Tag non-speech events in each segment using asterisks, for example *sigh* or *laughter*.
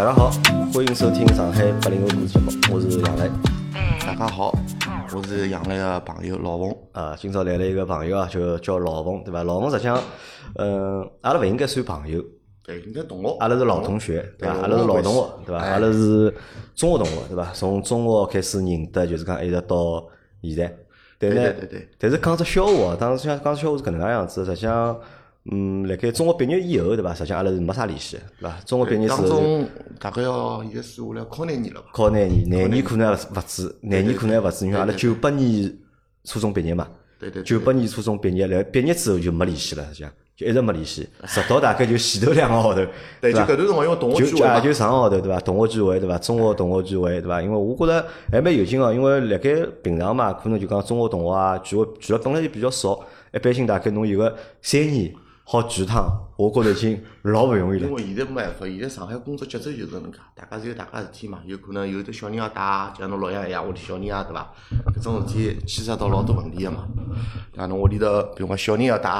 大家好，欢迎收听上海八零后故事节目，我是杨磊。大家好，我是杨磊的朋友老冯。啊，今朝来了一个朋友啊，就叫老冯，对伐？老冯实际上，嗯，阿拉勿应该算朋友，对，应该同学。阿拉是老同学，对伐？阿拉是老同学，对伐？哎阿拉是中学同学，对伐？从中学开始认得，就是讲一直到现在。但对呢对对对，但是讲只笑话，当时像讲只笑话是搿能介样子，实际上，嗯，辣盖中学毕业以后，对伐？实际上阿拉是没啥联系的，对伐？中学毕业之后就当中大概要现在算下来考廿年了吧？考廿年，廿年可能还勿止，廿年可能还勿止，因为阿拉九八年初中毕业嘛，对对对九八年初中毕业，来毕业之后就没联系了，实际上就一直没联系，直到大概就前头两个号头，对，就伐搿？段辰光因为同学聚会嘛，就啊就上个号头对伐？同学聚会对伐？中学同学聚会对伐？因为我觉着还蛮有劲个，因为辣盖平常嘛，可能就讲中学同学啊聚会聚了本来就比较少，一般性大概侬有个三年好几趟，我觉着已经老勿容易了因。为现在没办法，现在上海工作节奏就是搿能介，大家侪有大家事体嘛，有可能有的小人要带，像侬老爷一样，屋里小人啊，对伐？搿种事体牵涉到老多问题个嘛。像？侬屋里头，比如讲小人要带，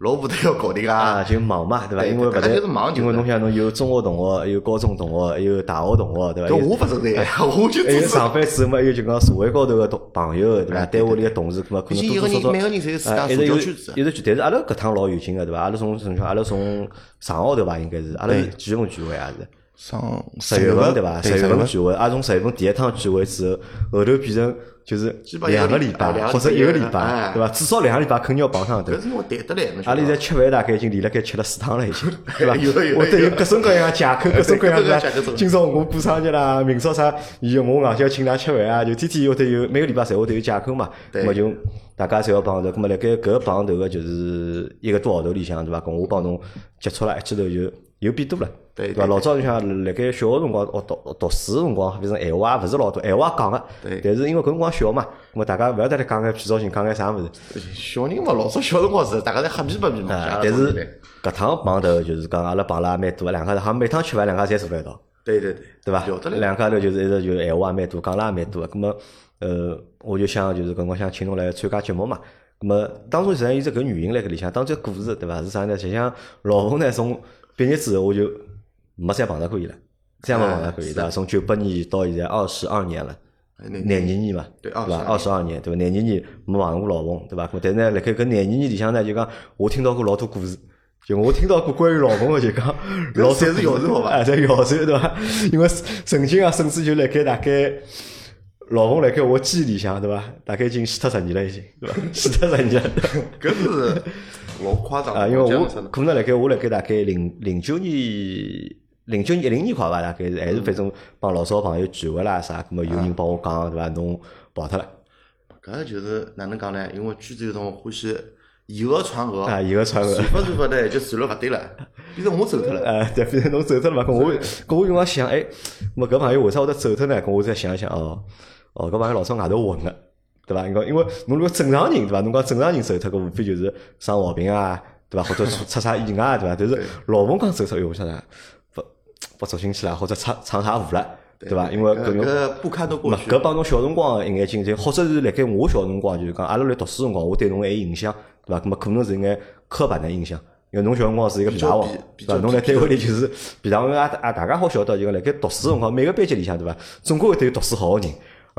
老婆都要搞定啊，啊。就忙嘛，对伐？因为勿大家就是忙就是因为侬想侬有中学同学，有高中同学，还有大学同学，对伐？我勿存在，*laughs* 我就还有上班之后嘛，还有就讲社会高头个同朋友，对伐？哎单位里个同事，可能可能多多少少人每个人侪有自家社啊一直聚，但是阿拉搿趟老有劲个，对伐？阿拉从从阿拉从上个号头伐，应该是阿拉几月份聚会也？是上十月份对伐？十月份聚会，阿拉从十月份第一趟聚会之后，后头变成就是基本上两个礼拜或者一个礼拜，哎对伐？至少两个礼拜肯定要碰上头搿。是因为谈得来，侬晓阿拉现在吃饭大概已经连了该吃了四趟了，已经，*laughs* 对伐？我得有各种各样的借口，各种各样的 *laughs* 的借口。今朝我过生日啦，明朝啥，有我硬件要请㑚吃饭啊，就天天会得有每个礼拜侪会得有借口嘛。对那么就大家侪要碰头，那么辣盖搿个碰头个就是一个多号头里向，对伐？跟我帮侬接触了一记头就又变多了。对伐？对老早就像辣盖小学辰光学读读书个辰光，反正闲话也勿是老多，闲话也讲个。对但是因为搿辰光小嘛，那么大家勿要得来讲眼屁糟心，讲眼啥物事。小人嘛，老早小辰光是大家侪瞎皮白皮嘛。但是搿趟碰头就是讲阿拉碰了也蛮多，两家头好像每趟吃饭两家侪坐辣一道，对对对，对伐聊得？来。两家头就是一直就闲话也蛮多，讲了也蛮多个。葛么，呃，我就想就是搿辰光想请侬来参加节目嘛。葛么当中实际上有只搿原因辣搿里向，当中故事对伐？是啥呢？实际上老冯呢从毕业之后我就没再碰到过伊了，再没碰到过伊啊对伐？从九八年到现在二十二年了。廿二年嘛，对伐？二十二年，对伐？廿二年没碰过老冯，对伐？但是呢，辣盖搿廿二年里向呢，就讲我听到过老多故事，就我听到过关于老冯个，就讲 *laughs* 老侪是谣传好伐 *laughs* 哎，侪谣传对伐？因为曾经啊，甚至就辣盖大概老冯辣盖我记忆里向，对伐？大概已经死脱十年了，已经，对伐？死 *laughs* 脱十年了。搿是老夸张的啊，因为我可能辣盖我辣盖大概零零九年、零九年、一零年快伐，大概是还是反正帮老少朋友聚会啦啥，咁么有人帮我讲对伐？侬跑脱了。搿个就是哪能讲呢？因为圈子有种欢喜以讹传讹，啊，以讹传讹传。法传法呢就传了勿对了，*laughs* 变成我走脱了。呃，对，反正侬走脱了嘛，搿我搿我用光想，哎，么搿朋友为啥会得走脱呢？搿我再想一想，哦，哦，搿朋友老早外头混个，对伐？因为因为侬如果正常人，对伐？侬讲正常人走脱，个无非就是生毛病啊，对伐？或者出出啥意外，对伐？但是老冯讲走脱，哎哟，我想想？不不走进去了，或者闯闯啥祸了，对伐？因为搿个不堪都过嘛，去搿帮侬小辰光个一眼经历，或者是辣盖我小辰光，就是讲阿拉辣读书辰光，我对侬还有印象，对伐？搿么可能是一眼刻板的印象，因为侬小辰光是一个皮大王，对伐？侬辣单位里就是皮大王，啊啊，大家好晓得，就讲辣盖读书辰光，每个班级里向，对伐？总归会得有读书好个人，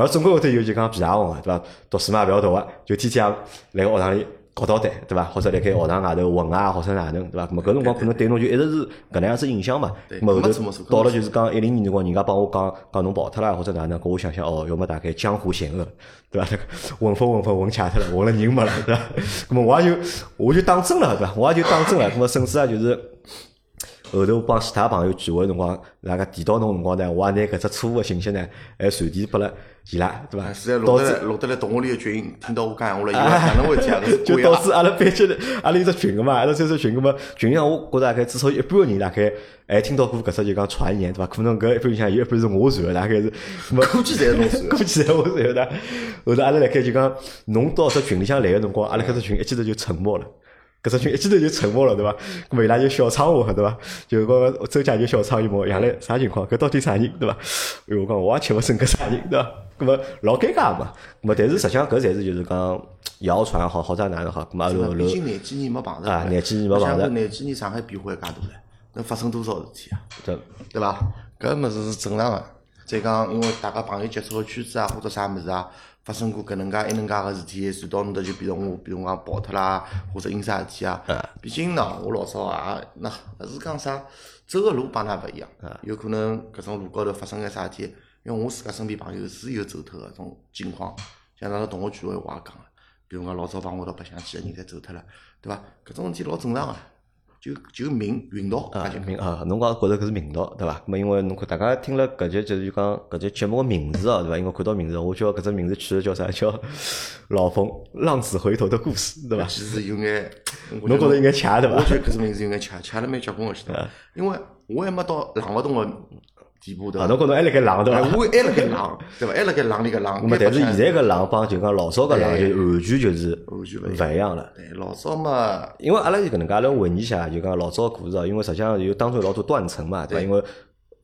而总归会得有就讲皮大王个，对伐？读书嘛勿要读个，就天天也辣学堂里。搞捣蛋，对伐？或者辣盖学堂外头混啊，或者哪能，对伐？咁么搿辰光可能对侬就一直是搿能样子印象嘛。对咁么后没错没错头到了就是讲一零年辰光，人家帮我讲讲侬跑脱了或者哪能，搿我想想哦，要么大概江湖险恶，对伐？那个混分混分混卡脱了，混了人没了，对伐？咁么我也就我就当真了，对伐？我也就当真了，咁么甚至啊就是。后头帮其他朋友聚会辰光，大家提到侬辰光呢，我也拿搿只错误个信息呢，还传递拨了伊拉，对伐？现在导致录得来录得来同学里的群，听到我讲闲话了，*laughs* 以为哪能回事啊？就！导致阿拉班级里，阿拉有只群个嘛，阿拉这只群个嘛，群里向我觉着大概至少一半个人大概还听到过搿只就讲传言，对伐？可能搿一半里向有一半是我传个，大概是，估计侪是侬传的 *laughs* 估计侪我传的。后头阿拉辣盖就讲，侬到只群里向来个辰光，阿拉搿只群一记头就沉默了。搿只群一记头就沉默了，对伐？咾么伊拉就小窗户，对伐？就讲周家就小窗一问，杨澜啥情况？搿到底啥人，对伐？哎哟，我讲我也吃勿准搿啥人，对伐？咾么老尴尬嘛。咾么但是实际上搿才是就是讲谣传好，好在哪能好？咾么后头后头毕竟廿几年没碰着啊廿几年没碰着廿几年上海变化也介大唻，能发生多少事体啊？对对伐？搿物事是正常个。再讲，因为大家朋友接触个圈子啊，或者啥物事啊，发生过搿能介一能介个事体，传到侬搭就变成我，比如讲跑脱啦，或者因啥事体啊。毕竟喏，我老早也那勿是讲啥走个路帮㑚勿一样，有可能搿种路高头发生眼啥事体，因为我自家身边朋友是有走脱个种情况，像阿拉同学聚会我也讲个，比如讲老早帮我到白相去个人侪走脱了，对伐？搿种事体老正常个，就就命运道，啊搿就，命啊，侬讲觉着搿是命道，对伐？咁么因为侬看大家听了搿节就是就讲搿节节目个名字哦，对伐？因为看到名字，我叫搿只名字取的叫啥？叫老冯浪子回头的故事，对伐？其实有眼，侬觉着应该恰对伐？我觉得搿只名字有眼恰，恰了蛮结棍个，晓得伐？因为我还没到浪勿动个地步，对啊，伐？侬觉着还辣盖浪对哎伐？我还辣盖浪，对伐？还辣盖浪里个浪。咁么，但是现在个浪帮就讲老早个浪就完全就是完全勿一样了。对老早嘛，因为阿拉就搿能介，阿拉回忆一下，就讲老早个故事哦。因为实际上有当中有老多断层嘛，对伐？因为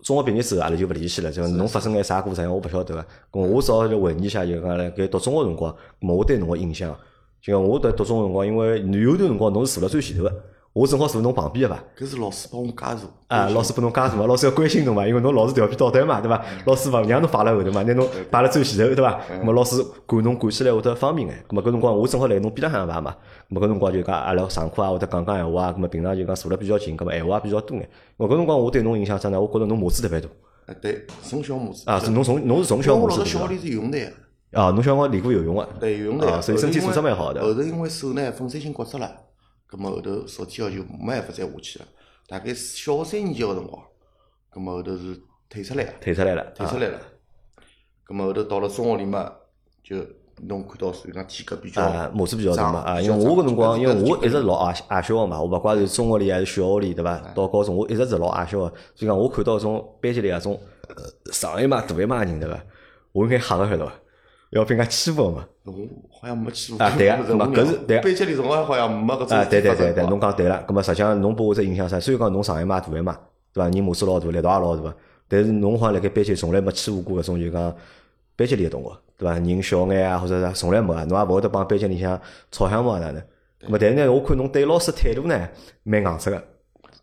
中学毕业之后，阿拉就勿联系了，就侬发生眼啥故事，我勿晓得个。咁我只好就回忆一下，就讲辣盖读中学辰光，咁我对侬个印象，就讲我读读中学辰光，因为有段辰光侬是坐辣最前头个，我正好坐侬旁边个伐。搿是老师帮我加入。啊，老师拨侬加入嘛，老师要关心侬嘛，因为侬老是调皮捣蛋嘛，对伐？老师勿让侬摆辣后头嘛，拿侬摆辣最前头，对伐？咾么老师管侬管起来会得方便眼。咾么搿辰光我正好辣侬边浪向排嘛，咾么搿辰光就讲阿拉上课啊会得讲讲闲话啊，咾么平常就讲坐了比较近，咾么闲话也比较多眼。我搿辰光我对侬印象啥呢？我觉着侬码子特别大啊，对，从小母子啊，是侬从侬是从小因为我码子大老早小学里是游泳队个，啊，侬小辰光练过游泳个，对游泳队啊，个，所以身体素质蛮好的后头因为手呢粉碎性骨折了，葛末后头受天后就没办法再下去了。大概小学三年级个辰光，葛末后头是退出来个，退出来了，啊退出来了。葛末后头到了中学里嘛，就侬看到属于讲体格比较啊，模子比较大嘛长啊，因为我搿辰光，因为我一直老矮矮小个嘛，我勿怪是中学里还是小学里，对伐？到高中我一直是老矮小个，所以讲我看到种班级里啊种呃上一码大一码人，对伐？我应该吓个晓得伐？要被人家欺负个嘛。侬好像没去过啊对啊搿是对啊班级里从来好像没搿种啊，对对对对，侬讲对了。咁么实际上侬拨我只印象啥？虽然讲侬上一码大一嘛，对伐？人码子老大，力道也老大，但是侬好像辣盖班级从来没欺负过搿种就讲班级里个同学，对伐？人小眼啊，或者啥，从来没啊，侬也勿会得帮班级里向吵相骂哪能？咁么但是呢，我看侬对老师态度呢，蛮硬直个。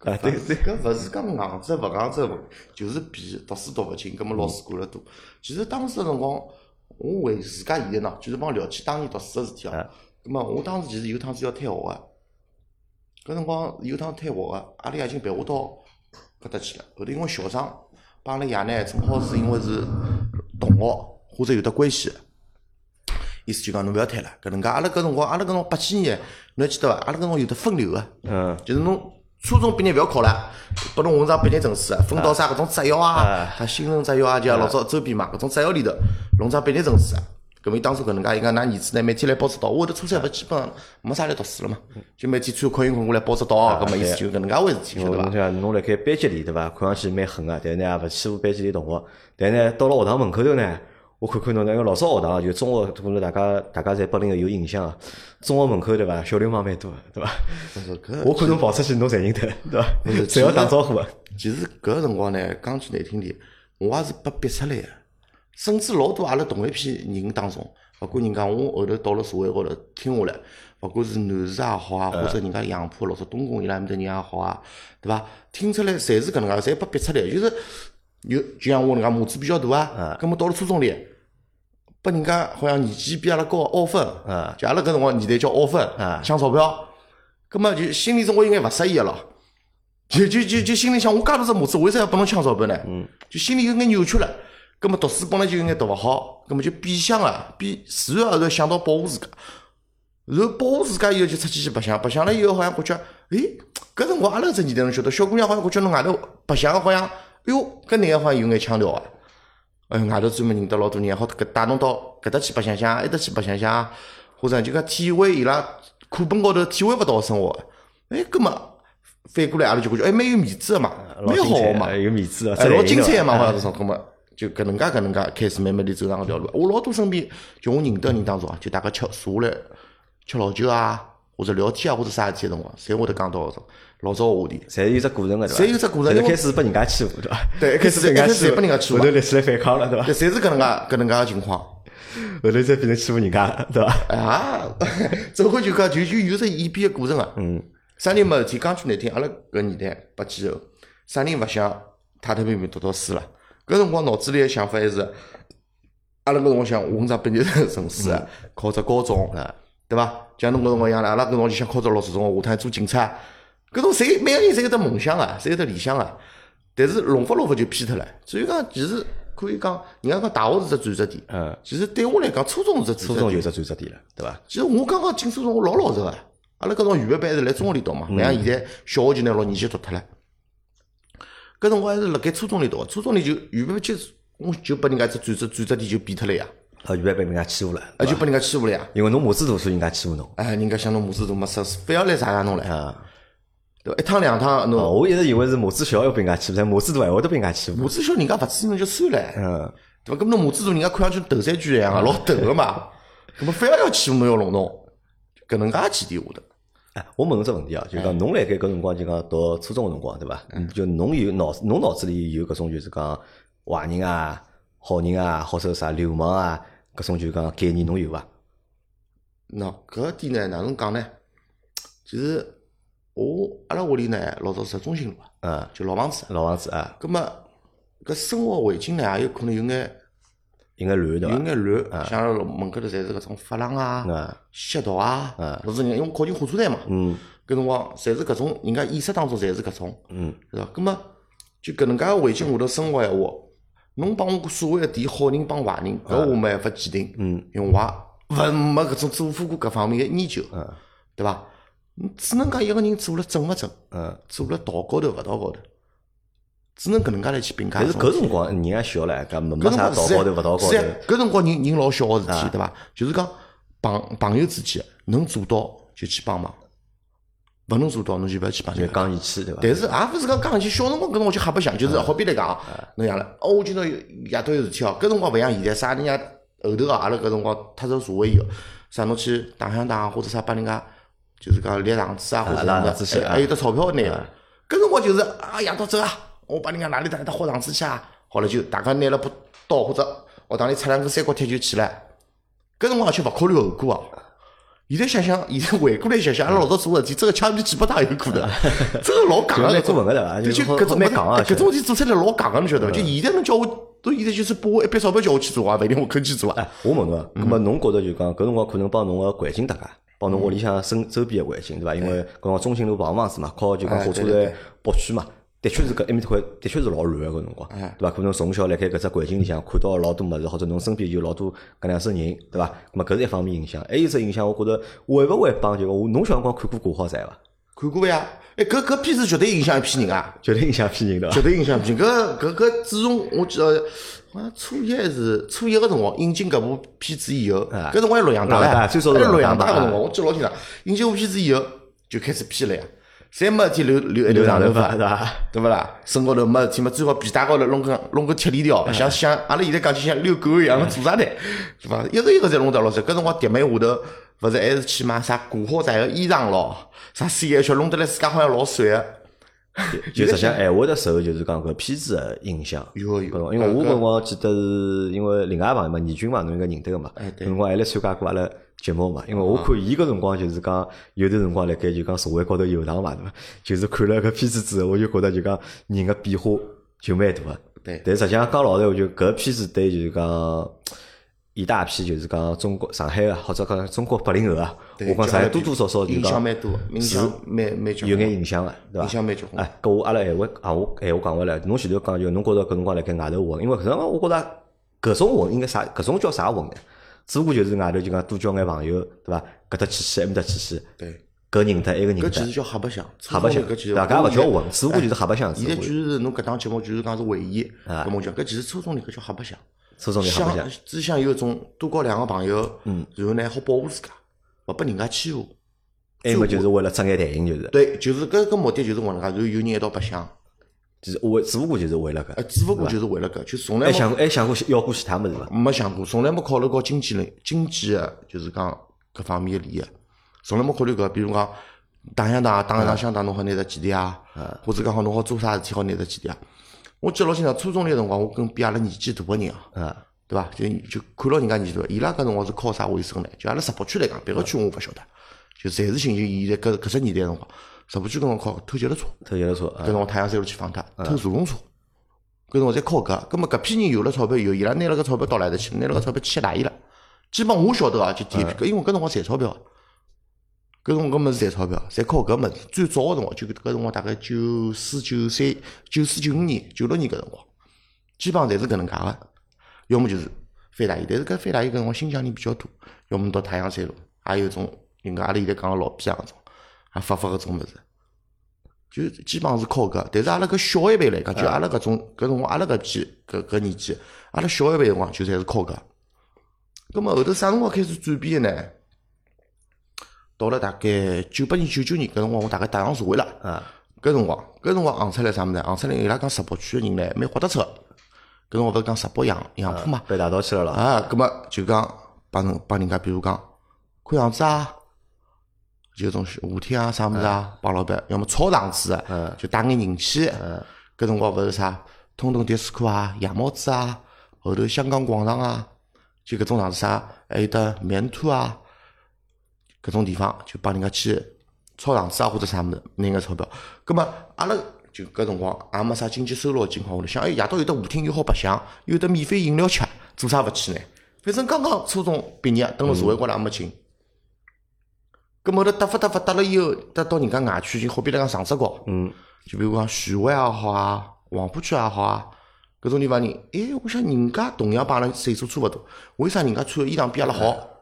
啊，对对。搿勿是讲硬质勿硬质问题，就是皮读书读勿进，葛末老师管了多。其实当时个辰光，我为自家现在喏，就是帮聊起当年读书个事体哦。葛末我当时其实有趟子要退学个，搿辰光有趟退学个，阿拉爷已经陪我到搿搭去了。后头因为校长帮阿拉爷呢，正好是因为是同学或者有得关系个。意思就讲侬勿要退了，搿能介。阿拉搿辰光，阿拉搿辰光八几年，侬还记得伐？阿拉搿辰光有得分流个。嗯，就是侬初中毕业勿要考了，拨侬混上毕业证书，分到啥搿种职校啊，啥新城职校啊，就像老早周边嘛，搿种职校里头弄张毕业证书啊。搿么伊当初搿能介，伊讲㑚儿子呢，每天来报纸到，我后头初三勿基本上没啥来读书了嘛，就每天穿考运裤过来报纸到，搿么意思就搿能介回事体，晓得伐？侬像侬辣盖班级里对伐？看上去蛮狠个，但是呢也勿欺负班级里同学。但是呢，到了学堂门口头呢，我看看侬那个老早学堂就中学，可能大家大家侪八零个有印象啊。中学门口对伐？小流氓蛮多的，对伐？我看侬跑出去，侬侪认得，对伐？是侪要打招呼个。其实搿个辰光呢，讲句难听点，我也是被逼出来个，甚至老多阿拉同一批人当中，勿管人家我后头到了社会高头听下来，勿管是男士也好啊，或者人家杨浦老早东宫伊拉埃面搭人也好啊，对伐？听出来侪是搿能介，侪被逼出来，就是有就像我搿能介码子比较大啊，葛末到了初中里。拨人家好像年纪比阿拉高凹分，啊就阿拉搿辰光年代叫凹分啊，抢钞票，葛末就心里总归应该勿适意个咯。就就就就心里想，我介大只码子，为啥要拨侬抢钞票呢？嗯，就心里有眼扭曲了。葛末读书本来就有眼读勿好，葛末就变相啊，变自然而然想到保护自家。然后保护自家以后就出去去白相，白相了以后好像觉着，诶，搿辰光阿拉搿只年代侬晓得，小姑娘好像觉着侬外头白相好像，哎哟，搿男个好像有眼腔调啊。哎，外头专门认得老多人，好搿带侬到搿搭去白相相，埃搭去白相相，或者就讲体会伊拉课本高头体会勿到个生活。哎，葛末反过来阿拉就感觉，哎，蛮有面子个嘛，蛮好个嘛，有面子个，哎，老精彩个嘛，好啊像是说，葛末就搿能介搿能介开始慢慢地走上搿条路。我老多身边就我认得人当中啊，就大家吃坐下来吃老酒啊，或者聊天啊，或者啥事体个辰光，侪会得讲到搿种老早个话题。侪有只过程个，对伐？侪有只过程侪是因为开始被人家欺负，对伐？对开始一开始侪被人家欺负后头立起来反抗了，对伐对，？侪是搿能介搿能介个情况。后头再变成欺负人家了，对伐？啊，*laughs* 走过就讲就就有只演变个过程啊。嗯，啥人没事体，讲句难听，阿拉搿年代八几后，啥人勿想太太平平读读书了。搿辰光脑子里个想法还是，阿拉搿辰光想混只本地城市，考只高中，对伐？像侬搿辰光一样了，阿拉搿辰光就想考只老师中，下趟做警察。搿种谁每个人侪有得梦想啊，侪有得理想啊。但是弄法弄法就偏脱了。所以讲，其实可以讲，人家讲大学是只转折点，嗯，其实对我来讲，初中是只转折点。初中有只转折点了，对伐？其实我刚刚进初中，我老老实个。阿拉搿种预备班是辣中学里读嘛，勿像现在小学就拿六年级读脱了。搿辰光还是辣盖初中里读个，初中里就预备班就我就拨人家只转折转折点就变脱了呀，啊，预备被人家欺负了，啊就被人家欺负了呀。因为侬母子读书，人家欺负侬。哎，人家想侬母子大没事，非要来查查侬了，啊，对伐？一趟两趟哦，侬我一直以为是母子小要被人家欺负，但母子大还会得被人家欺负。母子小人家勿支持侬就算了，嗯，对伐？搿么侬母子大人家看上去头三句一样个，老斗个嘛，*laughs* 搿么非要要欺负侬要弄侬，搿能介前提下头。哎，我问侬只问题啊，就讲侬辣盖搿辰光就讲读初中个辰光，对伐？就侬有脑侬脑子里有搿种就是讲坏人啊、好人啊，或者啥流氓啊，搿种就讲概念侬有伐？喏，搿点呢，哪能讲呢？其实我阿拉屋里呢，老早是中心路啊，嗯，就老房子。老房子啊，葛么搿生活环境呢，也有可能有眼有眼乱对有伐？眼乱，像阿拉门口头侪是搿种发廊啊、嗯。吸毒啊嗯，勿是人家因为靠近火车站嘛，嗯。搿辰光侪是搿种，人家意识当中侪是搿种，嗯。是伐？葛么就搿能介个环境下头生活闲话，侬帮我所谓个提好人帮坏人，搿我没办法鉴定，嗯。因为我也勿没搿种做过搿方面个研究，嗯。对伐？你只能讲一个人做了正勿正，嗯。做了道高头勿道高头，只能搿能介来去评价但是。搿辰光人还小唻，搿没啥道高头勿道高头搿辰光人人老小个事啊体，对伐？就是讲朋朋友之间能做到就去帮忙，勿能做到侬就勿要去帮就人家。讲义气对伐？但是也勿是讲讲起小辰光搿辰光就瞎白相，就是好比来讲，侬像了，哦，我今朝有夜到有事体哦，搿辰光勿像现在，啥人家后头啊，阿拉搿辰光踏入社会以后，啥侬去打相打或者啥帮人家，就是讲立场子啊，或者拉啥场子还有得钞票拿个。搿辰光就是啊，夜到走啊，我帮人家哪里搭搭好场子去啊，好了就大家拿了把刀或者学堂里出两根三角铁就去了。搿辰光而且勿考虑后果啊。现在想想，现在回过来想想，阿拉老早做事体，真个枪毙几百大有可能，真个老戆个。就蛮过分个对伐？对，就搿种蛮戆啊，搿种事体做出来老戆个，侬晓得伐？就现在侬叫我，都现在就是拨我一笔钞票叫我去做啊，勿一定我肯去做啊。哎，我问侬啊，咁么侬觉着就讲搿辰光可能帮侬个环境搭界，帮侬屋里向身周边个环境对伐？因为搿辰光中心路房房子嘛，靠就讲哎火车站北区嘛，的确是搿埃面搭块的确是老乱个搿辰光，哎对伐？可能从小辣盖搿只环境里向看到老多物事，或者侬身边有老多搿两种人，对伐？咁么搿是一方面影响，还有一只影响，我觉着会勿会帮就讲我侬小辰光看过《古惑仔》伐？看过呀？哎，搿搿片子绝对影响一批人啊，绝对影响一批人对伐绝？对影响一批人。搿搿搿自从我记得初一还是初一个辰光引进搿部片子以后，啊搿辰光还洛阳大洛阳大唻，最早是洛洛阳大啊阳大个辰光，我记得老清爽。引进部片子以后就开始批了呀，侪没事体留留留长头发是。伐？对勿啦？身高头没事体嘛，最好皮带高头弄根弄根铁链条，像像阿拉现在讲就像遛狗一样的做啥呢？是伐？一个一个侪弄得老实。搿辰光迪妹下头，勿是还是去买啥古惑仔个衣裳咯，啥 CH 弄得来自家好像老帅个。*laughs* 就实际上还会得受就是讲搿片子个影响。因为我搿辰光记得是因为另外一朋友嘛，倪军嘛，侬应该认得个嘛。辰光还来参加过阿拉节目嘛。因为我看伊搿辰光就是讲有段辰光辣盖就讲社会高头游荡嘛，对伐？就是看了搿片子之后，我就觉得就讲人个变化就蛮大个。对但实际上讲老实话，就搿片子对就是讲一大批就是讲中国上海个或者讲中国八零后啊，对我讲上海多多少少就影响讲蛮多的，影响蛮蛮结有眼。影响个，对伐？影响蛮结棍哎，搿我阿拉闲话啊，我闲话讲回来，侬前头讲就侬觉着搿辰光辣盖外头混，因为搿辰光我觉着搿种混应该啥？搿种叫啥混呢？只不过就是外头就讲多交眼朋友，对伐？搿搭去去，埃面搭去去，对，搿认得埃个认得，搿其实叫瞎白相，瞎白相，搿其实大家勿叫混，只不过就是瞎白相。现在就是侬搿档节目就是讲是回忆，啊搿么讲搿其实初中里搿叫瞎白相。想相，只想有一种多交两个朋友，嗯，然后呢好保护自家，勿拨人家欺负。埃么就是为了睁眼谈心，就是，对，就是搿个目的就是搿能介，然后有人一道白相，就是为只不过就是为了搿呃，搿，只不过就是为了搿，就从来没还想还想过要过其他物事伐？没想过，从来没考虑过经济类经济个，就是讲搿方面个利益，从来没考虑过，比如讲打相打，打一打相打，侬好拿着几钿啊，或者讲好侬好做啥事体好拿着几钿啊。我记得老清爽，初中那个辰光，我跟比阿拉年纪大个人啊，啊，对伐？就就看牢人家年纪大，伊拉搿辰光是靠啥为生呢？就阿拉石浦区来讲，别个区我勿晓得，就暂时性就现在搿搿只年代辰光，石浦区搿辰光靠偷脚踏车，偷脚踏车啊搿辰，光太阳山路去放脱，偷茶龙车。搿辰光侪靠搿，葛末搿批人有了钞票以后，伊拉拿了搿钞票到哪搭去？拿了搿钞票去吃大衣了。基本我晓得啊，就第一批，搿因为搿辰光赚钞票，搿辰光搿物事赚钞票，侪靠搿物事。最早个辰光就搿辰光大概九四九三、九四九五年、九六年搿辰光，基本上侪是搿能介个。要么就是翻大衣，但是搿翻大衣搿辰光新疆人比较多，要么到太阳山路，也有种人家阿拉现在讲个老皮啊种，也发发搿种物事。就基本上是靠搿，但是阿拉搿小一辈来讲，就阿拉搿种搿辰光，阿拉搿批搿搿年纪，阿拉小一辈辰光就侪是靠搿。葛末后头啥辰光开始转变呢？到了大概九八年、九九年搿辰光，我大概踏上社会了。啊，搿辰光，搿辰光行出来啥物事？行出来伊拉讲石北区个人呢，蛮豁得出。搿辰光勿是讲石北杨杨浦嘛？被带到去了咯。啊，葛末就讲帮人帮人家，比如讲看样子啊，就种夏天啊啥物事啊，帮老板，要么炒场子个，就带眼人气。搿辰光勿是啥通通迪斯科啊、夜猫子啊，后头香港广场啊，就搿种场子啥，还有得棉兔啊，搿种地方就帮人家去炒场子啊或者啥物事，拿眼钞票。葛末阿拉就搿辰光也没啥经济收入个情况下头，想哎夜到有得舞厅又好白相，又有得免费饮料吃，做啥勿去呢？反正刚刚初中毕业，登了社会高头也没劲。葛末后头搭发搭发搭了以后，搭到人家外区，就好比来讲长沙高，嗯，就比如讲徐汇也好啊，黄浦区也好啊，搿种地方人，哎，我想人家同样帮阿拉岁数差勿多，为啥人家穿个衣裳比阿拉好？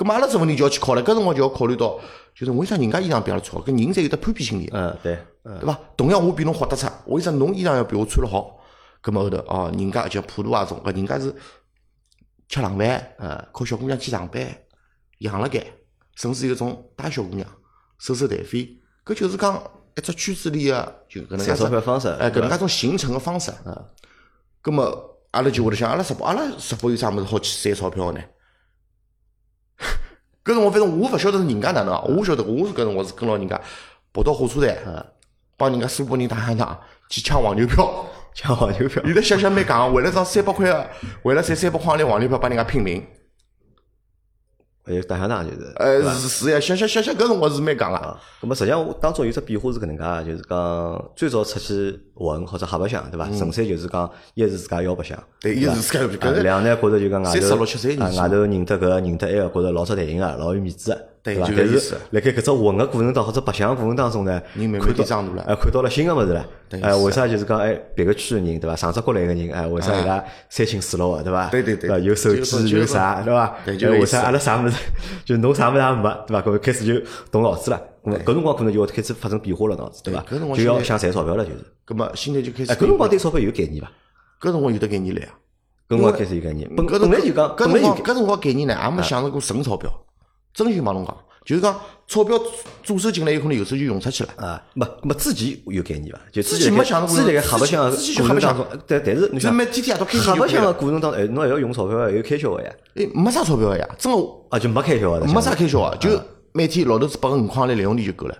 葛末阿拉这问题就要去考虑，搿辰光就要考虑到，就是为啥人家衣裳比阿拉好？搿人侪有得攀比心理，嗯，对，嗯，对伐？同样我比侬豁得出，为啥侬衣裳要比我穿了好？葛末后头哦，人家就普渡啊种，搿人家是吃冷饭，嗯，靠小姑娘去上班，养了该，甚至有种带小姑娘收收台费，搿就是讲一只圈子里个就搿能介赚钞票方式，哎，搿能介种形成个方式。嗯，葛末阿拉就会得想，阿拉直播，阿拉直播有啥物事好去赚钞票个呢？搿辰光反正我勿晓得是人家哪能啊，我晓得我是搿辰光是跟牢人家跑到火车站，嗯帮人家苏北人打相打去抢黄牛票。抢黄牛票，现在想想蛮戆个，为了张三百块个，为了赚三百块钿黄牛票帮人家拼命。还有打相打就是。呃，是是呀，想想想想搿辰光是蛮戆个。啊，咁么实际上我当中有只变化是搿能介个，就是讲最早出去混或者瞎白相，对伐？纯粹就是讲一是自家要白相，嗯对一是自家要白相两呢觉着就讲外头六七岁年纪啊外头认得搿个认得埃个，觉着老出台型个，老有面子个。对伐？但是就搿意思辣盖搿只混个过程当或者白相个过程当中呢，人慢慢看到地长大了哎，看到了新个物事了。哎，为啥就是讲哎别个区个人对伐？上只国来个人哎，为啥伊拉三亲四落个对伐？对对对？有手机有啥对伐？对就为啥阿拉啥物事就侬啥物事也没对伐？搿开始就动脑子了。搿辰光可能就要开始发生变化了，脑子对伐搿辰？光就要想赚钞票了，就是。葛末现在就开始哎，搿辰光对钞票有概念伐？搿辰光有得概念了呀。搿辰光开始有概念。本搿本来就讲，搿辰本来有光搿辰光概念呢，也没想着过存钞票。真心帮侬讲，就是讲钞票左手进来，有可能右手就用出去了。啊，没没之前有概念伐？就之之前没想到过之前辣盖瞎白相个之前就瞎白相中，但但是你想这每天天夜到开心瞎白相个过程当中，哎，侬还要用钞票，还有开销个呀，哎，没啥钞票个呀，真个啊，就没开销个，没啥开销个，就每天老头子拨个五块钿零用钿就够了。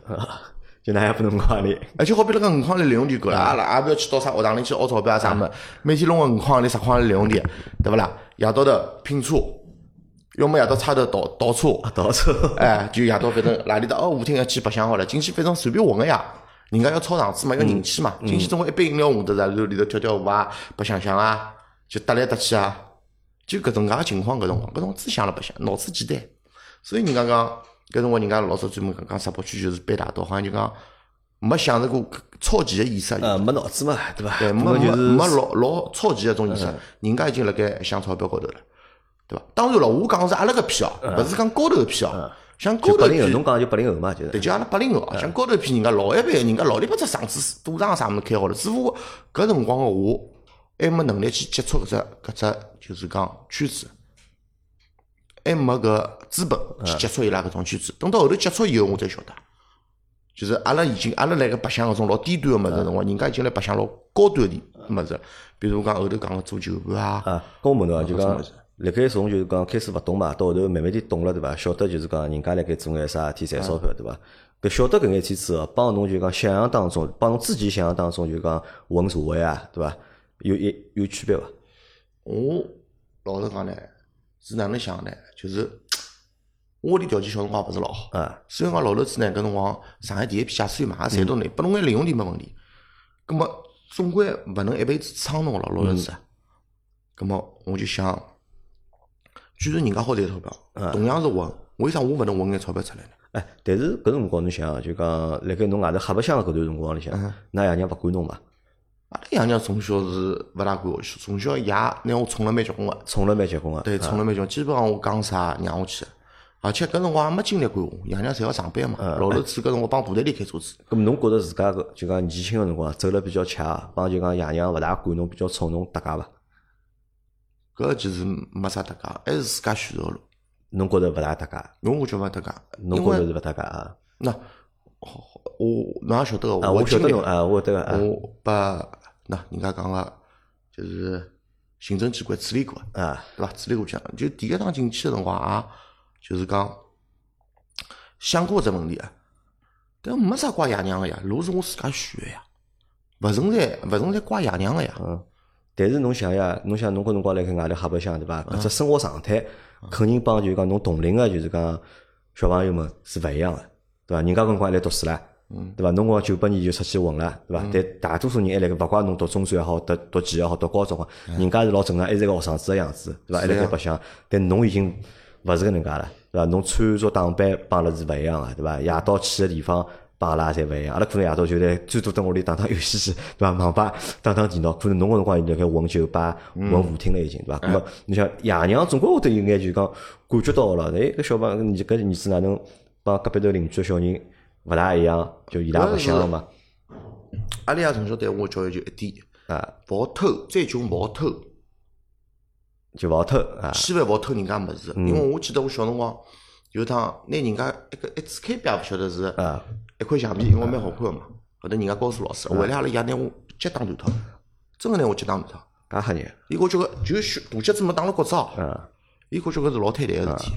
就那还不能管理。而且好比那个五块钿零用钿够了，阿拉也不要去到啥学堂里去熬钞票啊啥么，每天弄个五块钿、十块钿零用钿，对勿啦？夜到头拼车，要么夜到差头倒倒车，倒车哎，就夜到反正哪里搭哦舞厅要去白相好了，进去反正随便混个呀。人家要炒场子嘛，要人气嘛，进去总归一杯饮料下头，然后里头跳跳舞啊，白相相啊，就搭来搭去啊，就搿种介个情况，搿辰光，搿辰光只想了白相，脑子简单。所以人家讲，搿辰光人家老早专门讲讲石北区就是北大道，好像就讲没享受过超前个意识。呃，没脑子嘛，对伐？对，没没没老老超前个种意识，人家已经辣盖想钞票高头了，对伐？当然了，我讲个是阿拉搿批哦，勿是讲高头搿批哦，像高头批侬讲就八零后嘛，就是。对，就阿拉八零后啊，像高头一批人家老一辈个人家老里八只厂子、赌场啥物事开好了，只不过搿辰光个我还没能力去接触搿只搿只就是讲圈子，还没搿资本去接触伊拉搿种圈子。等到后头接触以后，我才晓得，就是阿拉已经阿拉辣盖白相搿种老低端个物事辰光，人家已经辣白相老高端的物事，比如讲后头讲个做酒盘啊，啊，跟我问侬啊，就讲辣盖从就是讲开始勿懂嘛，到后头慢慢点懂了，对伐？晓得就是讲人家辣盖做眼啥事体赚钞票，对伐？搿晓得搿眼天之后，帮侬就讲想象当中，帮侬自己想象当中就讲混社会啊，对伐？有一有区别伐？我老实讲呢，是哪能想呢？就是 *tsk* 我屋里条件小辰光也勿是老好。啊，虽然讲老头子呢，搿辰光上海第一批驾驶员嘛，也赚到呢，拨侬眼零用钿没问题。葛末总归勿能一辈子撑侬了，老实实。葛末我就想，既然人家好赚钞票，同样是混，为啥我勿能混眼钞票出来呢？哎，但是搿辰光侬想，就讲辣盖侬外头瞎白相搿段辰光里向，㑚爷娘勿管侬嘛？阿拉爷娘从小是勿大管我，从小爷拿我宠了蛮结棍个，宠了蛮结棍个。对，宠了蛮结棍，基本上我讲啥让我去。而且搿辰光也没精力管我，爷娘侪要上班嘛。老头子搿辰光帮部队里开车子。*laughs* 咾么侬觉着自家搿就讲年轻个辰光走了比较恰，帮就讲爷娘勿大管侬，比较宠侬搭界伐？搿其实没啥搭界，还是自家选择个路。侬觉着勿大搭界？侬我觉勿搭界，侬觉着是勿搭界啊？那我侬也晓得个，我晓得侬啊，我得个，我把那人家讲个就是行政机关处理过啊，对伐？处理过去，就第一趟进去个辰光啊，就是讲想过这问题啊，但没啥怪爷娘个呀，路是我自家选个呀，勿存在勿存在怪爷娘个呀。嗯，但是侬想呀，侬想侬搿辰光辣盖外头瞎白相对伐？搿只生活状态。肯定帮就是讲侬同龄个就是讲小朋友们是勿一样个，对伐？人家搿辰光还来读书唻，对伐？侬光九八年就出去混了，对伐？但大多数人还辣盖，勿怪侬读中专也好，读读几也好，读高中啊，人家是老正常，还是个学生子个样子，对伐？还辣盖白相，但侬已经勿是搿能介了，对伐？侬穿着打扮帮阿拉是勿一样个，对伐？夜到去个地方。帮阿拉侪勿一样，阿拉可能夜到就在最多在屋里打打游戏机，对伐？网吧打打电脑，可能侬个辰光辣盖混酒吧、混舞厅了已经，对伐？那么你像爷娘总归会得有眼就讲感觉到了，哎，搿小朋友你搿儿子哪能帮隔壁头邻居个小人勿大一样？就伊拉勿想了嘛。阿拉爷从小对我教育就一点啊，勿好偷，再穷勿好偷，就勿好偷啊，千万勿好偷人家物事，因为我记得我小辰光有趟拿人家一个一支铅笔也勿晓得是。一块橡皮，因为蛮好看个嘛。后头人家告诉老师，回来阿拉爷拿我脚打断脱，真个拿我脚打断脱。介吓人！伊觉着个就大脚趾没打了骨折。伊觉着搿是老坍台个事体。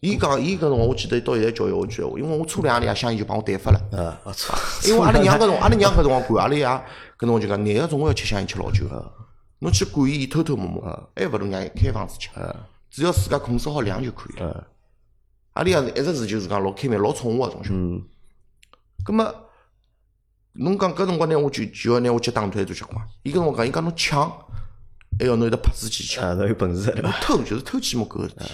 伊讲，伊搿辰光我记得到现在教育我句闲话，因为我初两阿拉爷相依就帮我对发了。嗯，我操！*laughs* 因为阿拉娘搿辰，阿拉娘搿辰光管阿拉爷，搿辰光就讲，男个总归要吃香烟吃老酒个。侬去管伊，伊偷偷摸摸，还勿如让伊开房子吃。只要自家控制好量就可以了。阿拉爷一直是就是讲老开明、老宠我个从小。咁么，侬讲搿辰光呢，我就就要拿我脚打断做结棍。伊跟我讲，伊讲侬抢，还要侬有得拍子去抢。侬有本事。侬偷就是偷鸡摸狗个事体。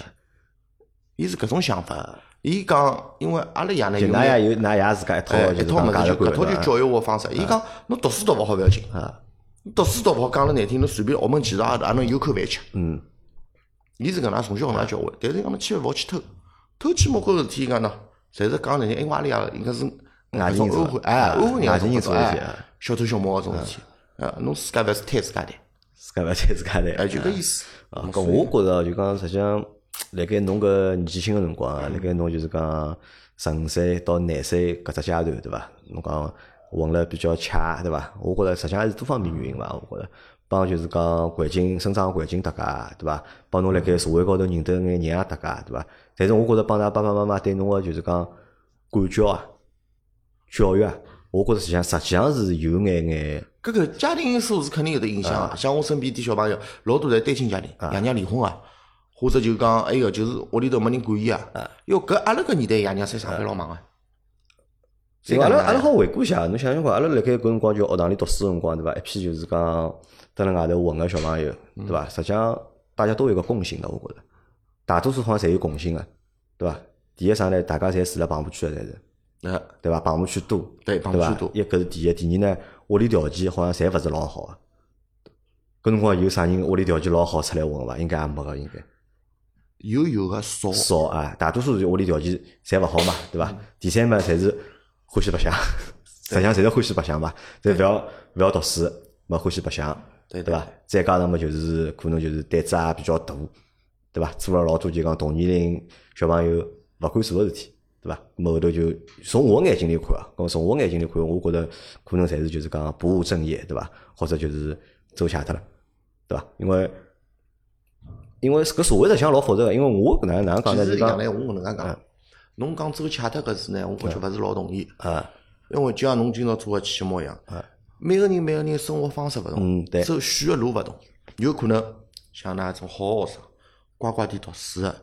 伊是搿种想法。伊讲，因为阿拉爷呢，就㑚爷有㑚爷自家一套，一套物事就搿套就教育我方式。伊讲，侬读书读勿好勿要紧，读书读勿好讲了难听，侬随便学门技术也也能有口饭吃。嗯。伊是搿能从小搿能教我，但是讲侬千万勿好去偷，偷鸡摸狗个事体，伊讲喏，侪是讲难听，因为阿拉爷应该是。外地人做，哎，欧人外地人做事体，小偷小摸搿种事体，啊，侬自家勿是贪自家的，自家勿贪自家的，哎，就搿意思。啊，搿我觉着就讲，实际上，辣盖侬搿年纪轻个辰光啊，辣盖侬就是讲十五岁到廿岁搿只阶段，对伐？侬讲混了比较恰，对伐？我觉着实际上还是多方面原因伐？我觉着帮就是讲环境生长环境搭界，对伐？帮侬辣盖社会高头认得眼人也搭界，对伐？但是我觉着帮㑚爸爸妈妈对侬个就是讲管教啊。教育啊，我觉着实际上实际上是有眼眼。搿个家庭因素是肯定有得影响啊。像我身边点小朋友，老多侪单亲家庭，爷娘离婚啊，或者就讲还有就是屋里头没人管伊啊。哟，搿阿拉搿年代爷娘侪上班老忙啊。阿拉阿拉好回顾一下，侬想想看，阿拉辣盖搿辰光就学堂里读书辰光，对伐？一批就是讲蹲辣外头混个小朋友，对伐？实际上大家都有个共性的，我觉着，大多数好像侪有共性个，对伐？第一上来？大家侪住辣棚户区个，侪是。呃，对伐？棚户区多，对，棚多。一搿是第一，第二呢，屋里条件好像侪勿是老好个。搿辰光有啥人屋里条件老好出来混伐？应该也没个，应该。有有个少少啊，大多数是屋里条件侪勿好嘛，对伐？第三嘛，侪是欢喜白相，实际上侪是欢喜白相嘛，侪勿要勿要读书，没欢喜白相，对伐？再加上嘛，就是可能就是胆子也比较大，对伐？做了老多就讲同年龄小朋友勿敢做个事体。对伐？咁后头就从我眼睛里看啊，咁从我眼睛里看，我觉得可能侪是就是讲不务正业，对伐？或者就是走下脱了，对伐？因为因为搿社会实相老复杂个，因为我搿能哪能讲呢？是讲呢，我搿能介讲，侬讲走下脱搿事呢，我感觉勿是老同意啊。因为就像侬今朝做个期末一样，每个人每个人生活方式勿同，走选个路勿同，有可能像那种好学生，乖乖地读书个。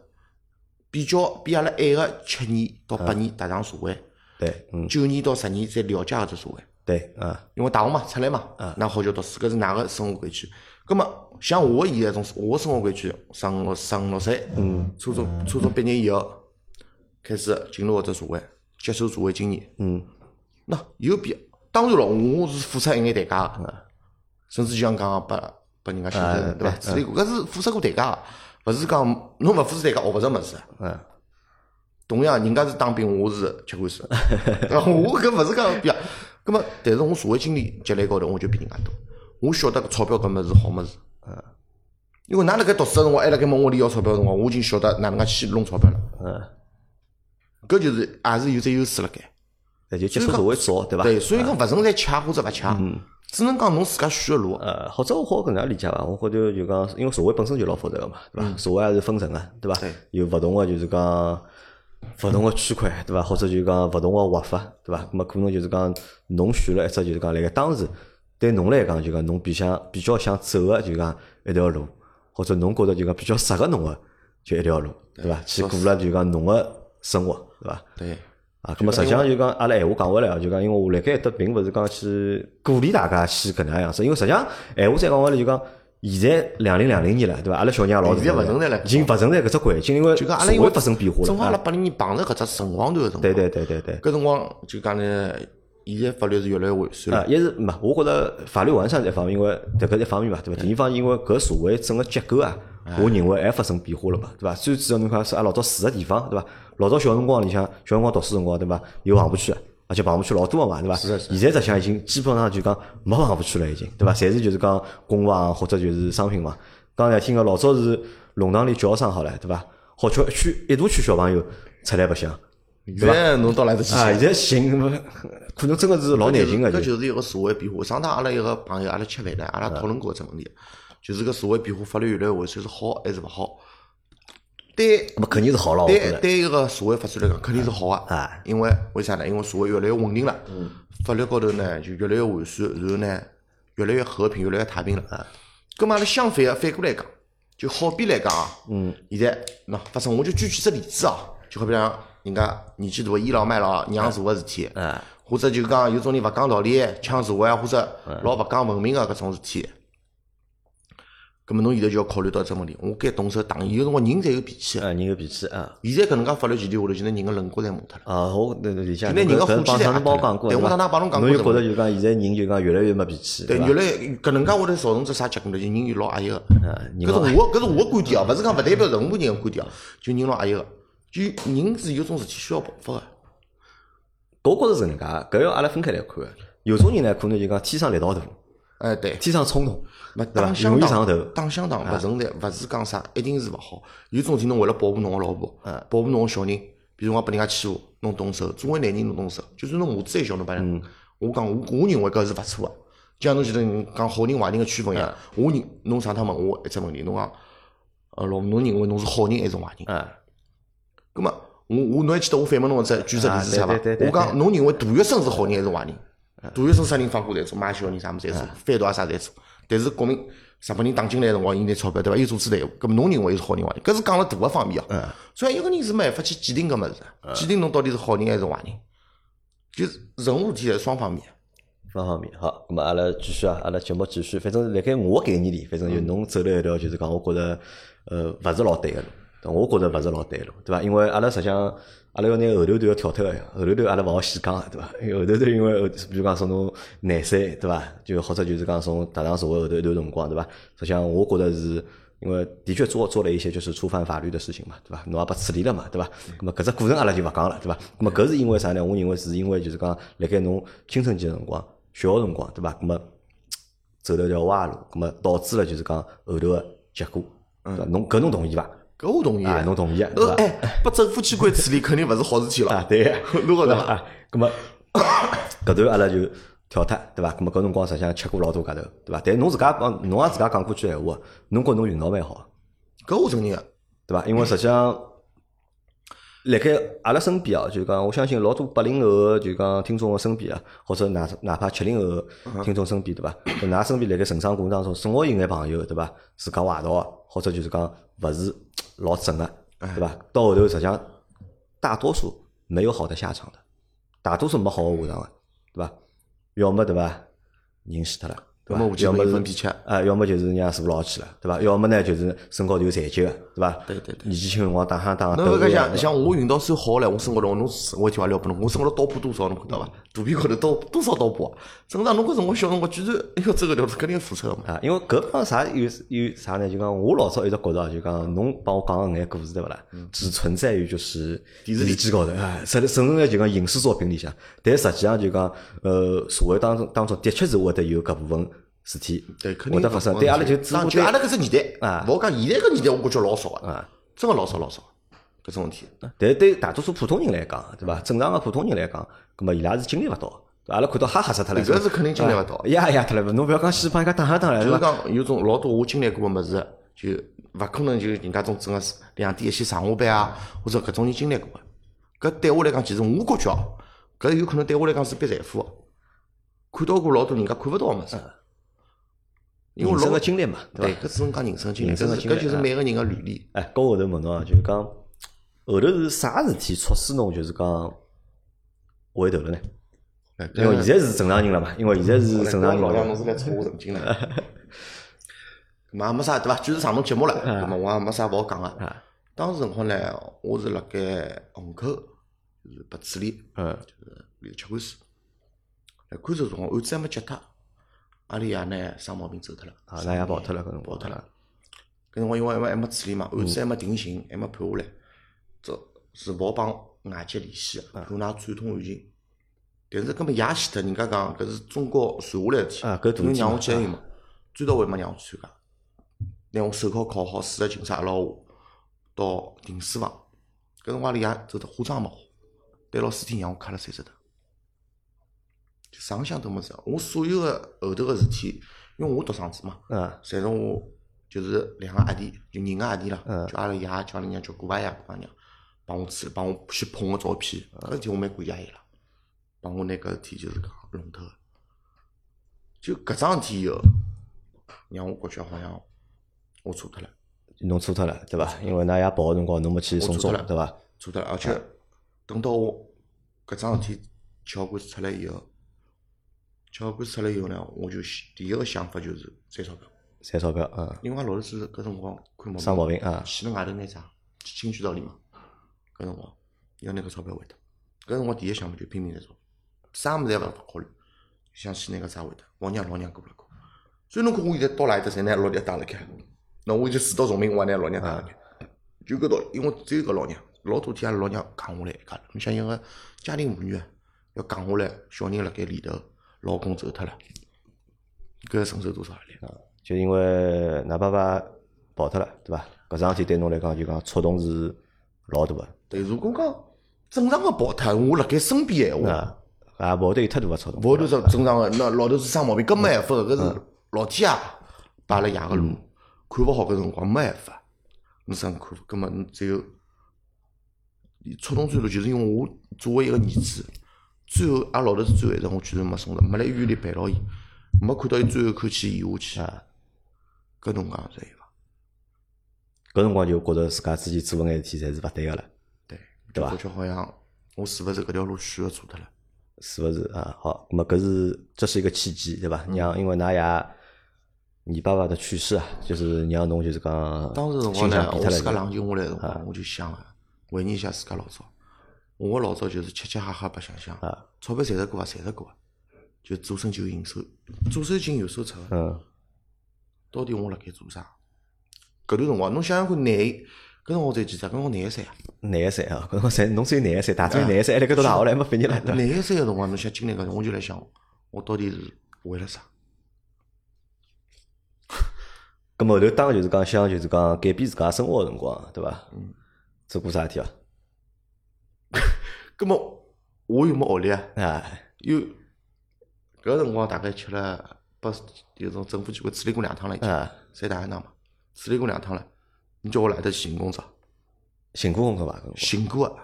比较比阿拉晚个七年到八年踏上社会，对，嗯。九年到十年才了解搿只社会，对，嗯，因为大学嘛出来嘛，嗯那好就读书，搿是㑚个生活规矩。葛么像我现在种我生活规矩，上六十五六岁，嗯，初中初中毕业以后，开始进入搿只社会，接受社会经验，嗯，那有必要。当然了，我是付出一眼代价个，甚至就像刚刚拨拨人家选择对伐？处理过，搿是付出过代价个，勿是讲侬勿付出代价学勿着物事。嗯，同样，人家是当兵，我是吃官司，*laughs* 我搿勿是讲比较。葛么，但是我社会经历积累高头，我就比人家多。我晓得搿钞票搿物事好物事，嗯，因为㑚辣盖读书个辰光，还辣盖问屋里要钞票个辰光，我已经晓得哪能介去弄钞票了，嗯，搿就是还是有只优势辣盖，那就接触社会早，对伐？对，所以讲勿存在恰或者勿恰，只能讲侬自家选个路。呃，或者我好搿能样理解伐？我觉着就讲，因为社会本身就老复杂个嘛，对伐？社会也是分层个，对伐？有勿同个就是讲。勿同个区块，对伐？或者就讲勿同个活法，对伐？咁么可能就是讲侬选了一只，就是讲辣盖当时对侬来讲，就讲侬比想比较想走个，就讲一条路，或者侬觉着就讲比较适合侬个，就一条路，对伐？去过了就讲侬个生活，对伐？对。啊，咁么实际上就讲阿拉闲话讲回来啊，就讲因为我辣盖搿搭并勿是讲去鼓励大家去搿能样样子，因为实际上闲话再讲回来就讲。现在两零两零年了，对伐？阿拉小人也老大了，已经勿存在搿只环境，因为就讲阿拉因为发生变化了。正好阿拉八零年碰着搿只辰光段个辰光。对对对对对。搿辰光就讲呢，现在法律是越来越完善了。啊，一是没，我觉着法律完善是一方面，因为迭个一方面嘛，对伐？第二方面，因为搿社会整个结构啊，我认为还发生变化了嘛，对伐？最主要侬看是阿老早住个地方，对伐？老早小辰光里向，小辰光读书辰光，对伐？有黄浦区。而且棚户区老多个嘛，对伐？是是。现在实像已经基本上就讲没棚户区了，已经，对伐？侪是就是讲公房或者就是商品房。刚才听个老早是弄堂里叫声好唻，对伐？好叫一区一大区小朋友出来白相，现在？侬到哪里去？啊，现在行，可能真个是老难寻个。搿就是一个社会变化。上趟阿拉一个朋友，阿拉吃饭呢，阿拉讨论过只问题，就是个社会变化，法律越来越完善是好还是勿好？对，那肯定是好了。对，对一个社会发展来讲，肯定是好啊。因为为啥呢？因为社会越来越稳定了，法律高头呢就越来越完善，然后呢越来越和平，越来越太平了。啊，咁嘛，阿拉相反个反过来讲，就好比来讲啊，嗯，现在喏发生，我就举几只例子啊，就好比讲人家年纪大倚老卖老娘做个事体，嗯，或者就讲有种人勿讲道理抢座位啊，或者老勿讲文明个搿种事体。咁么侬现在就要考虑到只问题，我该动手打伊。有辰光人侪有脾气啊，人有脾气啊。现在搿能介法律前提下头，就拿人个棱角侪磨脱了。啊，我理解。就拿人个火气侪帮讲过。对，我上趟帮侬讲过。侬就觉着就讲现在人就讲越来越没脾气。对，越来搿能介会头造成只啥结果呢？就人就老压抑个。搿是我搿是我观点哦，勿是讲勿代表任何人个观点哦。就人老压抑个，就人是有种事体需要爆发个。我觉着是搿能介，搿要阿拉分开来看个。有种人呢，可能就讲天生力道大。哎，对，天生冲动，没打相打，打相打勿存在，勿是讲啥一定是勿好。有种事侬为了保护侬个老婆，保护侬个小人，比如讲拨人家欺负，侬动手，作为男人侬动手，就算侬母子再小，侬把人，我讲我我认为搿是勿错个。就像侬前头讲好人坏人个区分一样，我认侬上趟问我一只问题，侬讲，呃，老侬认为侬是好人还是坏人？嗯，葛末我我侬还记得我反问侬只举只例子啥伐？我讲侬认为杜月笙是好人还是坏人？杜月笙啥人放过侪做，买小人啥物事侪做，贩毒啊啥侪做。但是国民日本人打进来辰光，伊拿钞票对伐？又做子弹，搿么侬认为伊是好人坏人？搿是讲了大个方面哦。所以一个人是没办法去鉴定搿物事，鉴定侬到底是好人还是坏人，就是任何事体侪双方面。双方面好，咁么阿拉继续啊，阿拉节目继续。反正辣盖我概念里，反正就侬走了一条，就是讲我觉着呃勿是老对个路。我觉着勿是老对路，对伐？因为阿拉实际上。阿拉要拿后头段要跳脱个呀，后头段阿拉勿好细讲个，对伐？*laughs* 因为后头段因为比如讲从侬廿岁，对伐？就或者就是讲从踏上社会后头一段辰光，对伐？实际上我觉得是因为的确做做了一些就是触犯法律的事情嘛，对伐？侬也被处理了嘛，对伐？那么搿只过程阿拉就勿讲了，对伐？那么搿是因为啥呢？我认为是因为就是讲辣盖侬青春期个辰光、小学辰光，对伐？那么走了条歪路，那么导致了就是讲后头个结果，对伐？侬搿侬同意伐？搿我同意，侬同意，对伐？哎，拨政府机关处理肯定勿是好事体了。啊，对，如果是啊，咁么搿段阿拉就跳脱，对伐？咁么搿辰光实际上吃过老多搿头，对伐？但侬自家讲，侬也自家讲过句闲话，侬觉侬运道蛮好。搿我承认个，对伐？因为实际上，辣盖阿拉身边啊，就讲我相信老多八零后就讲听众个身边啊，或者哪哪怕七零后听众身边，对伐？㑚身边辣盖成长过程当中，总会有眼朋友，对伐？自家坏道个，或者就是讲勿是。老正个，对伐？到后头实际上，大多数没有好的下场的，大多数没好个下场个，对伐？要么对伐人死脱了，对伐要么就？是啊，要么就是人家坐牢去了，对伐？要么呢就是身高头有残疾个，对伐？对对对年纪轻辰光打哈打侬搿个斗呀像像我运道算好唻，我生活头侬是我一句话撩拨侬，我生活头刀疤多少侬看到伐？肚皮高头刀多少刀疤啊？正常侬搿辰光小辰光居然要走搿条路，肯定付出个嘛。啊，因为搿帮啥有有啥呢？就讲我老早一直觉着，就讲侬帮我讲个眼故事对勿啦？只存在于就是电视机高头啊，甚至甚至呢就讲影视作品里向，但实际上就讲呃社会当中当中的确是会得有搿部分事体对，肯定会得发生。对阿拉就只不过就阿拉搿只年代啊勿好讲现在搿年代，我感觉老少个啊，真个老少老少搿种问题。但是对大多数普通人来讲，对伐？正常个普通人来讲，葛末伊拉是经历勿到。阿拉看到吓吓死脱了，搿是肯定经历勿到呀呀脱了，侬勿要讲去帮人家打哈打了，就是？讲有种老多我经历过个物事，就勿可能就人家种真个是两点一线上下班啊，或者搿种人经历过个。搿对我来讲，其实我觉着哦，搿有可能对我来讲是笔财富的。看到过老多人家看勿到个物事，因为人生老个经历嘛，对？搿只能讲人生经历，搿就是每个人个履历。哎，搿后头问侬啊，就是讲后头是啥事体促使侬就是讲回头了呢？因为现在是正常人了嘛，因为现在是正常人老杨，了侬。是来戳我神经了。咁嘛也没啥对伐？就是上侬节目了，咁么我也没啥勿好讲个。啊，当时辰光呢，我是辣盖虹口，就是被处理，嗯就是里头吃官司。来看守辰光，案子还没结脱，阿拉爷呢生毛病走脱了，啊，那也跑脱了，搿辰光跑脱了。搿辰光因为还没还没处理嘛，案子还没定型，还没判下来，这是勿好帮外界联系个，怕㑚串通案情。但是搿么爷死脱，人家讲搿是中国传下来个事体，啊搿大侬让我去嘛，追悼会没让我去参加，拿我手铐铐好，四个警察拉我到停尸房，搿辰光阿拉爷走得化妆没化，对牢尸体让我磕了三十头，就上想都没想，我所有个后头个事体，因为我独生子嘛。嗯侪是我就是两个阿弟，就人个阿弟啦，嗯叫阿拉爷，叫阿拉娘，叫姑阿爷、姑阿娘，帮我处理，帮我去捧个照片，搿事体我蛮感谢伊拉，帮我拿搿事体就是讲弄脱个。就搿桩事体以后，让我感觉好像我错脱了，侬错脱了，对伐？因为㑚爷跑个辰光，侬没去送终对伐？错脱了，而且等到我搿桩事体撬官司出来以后，撬官司出来以后呢，我就想第一个想法就是赚钞票。赚钞票，嗯，因为阿老头子搿辰光看毛生毛病啊去了外头眼啥，去新区道里嘛，搿辰光要拿搿钞票还脱。搿辰光第一想法就拼命赚钞票，啥物事也勿考虑，想去拿搿啥回脱。老娘老娘过勿了过。所以侬看我现在到哪里搭侪拿老娘带辣盖，那我就死到重命，我也拿老娘带辣盖。就搿道理，因为只有搿老娘，老多天阿拉老娘扛下来一家头。侬想一个家庭妇女啊，要扛下来，小人辣盖里头，老公走脱了，搿要承受多少压力？就因为㑚爸爸跑脱了，对伐？搿桩事体对侬来讲就讲触动是老大个，对，如果讲正常个跑脱，我辣盖身边闲话，啊，也勿会得有太大个触动。勿头是正常个，那老头子生毛病，搿没办法个，搿是老天爷摆辣爷个路，看勿好搿辰光没办法，侬啥看法？葛末侬只有触动最大，就是因为我作为一个儿子，最后阿拉老头子最后一程我居然没送了，没来医院里陪牢伊，没看到伊最后一口气咽下去，啊，搿侬讲是有伐？搿辰光就觉着自家之前做个眼事体侪是勿对个了，对，对伐感觉好像我是勿是搿条路选个错脱了？是勿是啊？好，那么搿是这是一个契机，对伐？让因为㑚爷你爸爸的去世啊，就是让侬就是讲当时辰光呢我自家冷静下来的辰光，我就想啊，回忆一下自家老早。我老早就是吃吃喝喝白相相啊，钞票赚得过啊，赚得过啊，就左手进右手，左手进右手出。嗯到底我辣盖做啥？搿段辰光，侬想想看，廿搿辰光才几岁？搿辰光廿一岁啊！廿一岁啊，搿辰光才 *laughs* 侬只有廿一岁，大专廿一岁，还辣盖读大学了，还没毕业了，对伐？廿一岁个辰光，侬想经历搿，我就来想，我到底是为了啥？咁么后头当就是讲想就是讲改变自家生活个辰光，对伐？嗯，做过啥事体伐？*laughs* 葛末我又没学历啊，啊，又搿个辰光大概吃了，拨有种政府机关处理过两趟了已经。大一趟嘛，处理过两趟了。你叫我来得去寻工作，寻过工作伐？寻过啊，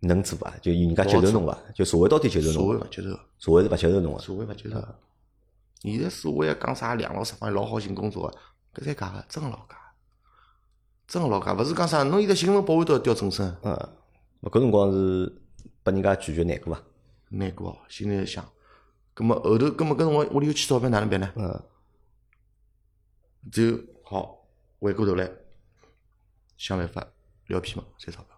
能做伐？就人家接受侬伐？就社会到底接受侬社会？勿接受，社会是勿接受侬个。社会勿接受。现在社会还讲啥两老十方老好寻工作个，搿侪假个，真个老假，真个老假。勿是讲啥，侬现在新闻保安都要调终身，嗯，搿辰光是拨人家拒绝难过伐？难过哦。心里想，葛末后头，葛末搿辰光屋里有欠钞票哪能办呢？嗯，只有好回过头来想办法聊偏嘛，赚钞票。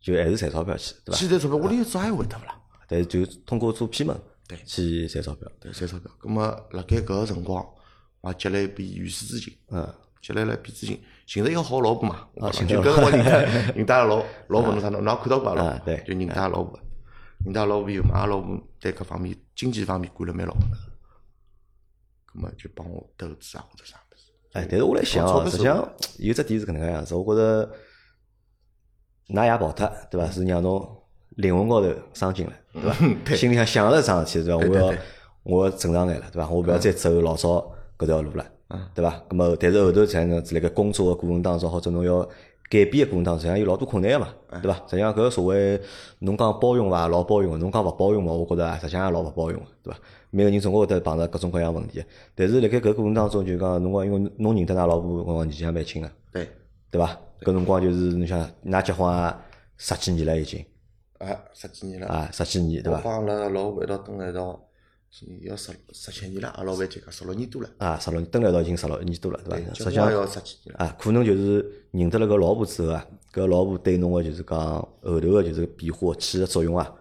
就还是赚钞票去，对伐？去赚钞票，屋里有早也会得勿啦？但是就通过做批门对去赚钞票。对，赚钞票。葛末辣盖搿个辰光，我也积累一笔原始资金，嗯，积累了一笔资金，寻着一个好老婆嘛。我啊就搿辰光认得认得老老婆侬啥侬，侬也看到过阿拉啊对就认得老婆，认得老婆以后嘛，阿拉老婆对搿方面经济方面管了蛮牢的。葛末就帮我投资啊或者啥物事。哎，但是我来想哦，实际上有只点是搿能介样子，我觉着㑚爷跑脱，对伐？是让侬灵魂高头伤筋了，对伐？对心里向想了桩事体，对伐？我要我要正常眼了，对伐？我勿要再走老早搿条路了，嗯对伐？那么，但是后头像样子辣盖工作个过程当中，或者侬要改变个过程当中，实际上有老多困难个嘛，嗯对伐？实际上搿个社会，侬讲包容伐，老包容个；侬讲勿包容嘛，我觉着啊实际上也老勿包容个，对伐？每个人总归会得碰着各种各样问题。但是辣盖搿个过程当中，就讲侬讲，因为侬认得㑚老婆，辰光年纪还蛮轻个，对，对伐？搿辰光就是侬想，㑚结婚也十几年了已经，啊，十几年了。啊，十几年对伐？我帮阿拉老婆一道蹲辣一道，要十十七年了，阿拉老板就讲十六年多了，啊，十六年，蹲辣一道已经十六年多了，对伐？实际上要十几年了。啊，可能就是认得了搿老婆之后啊，搿老婆对侬个就是讲后头个就是变化起个作用啊，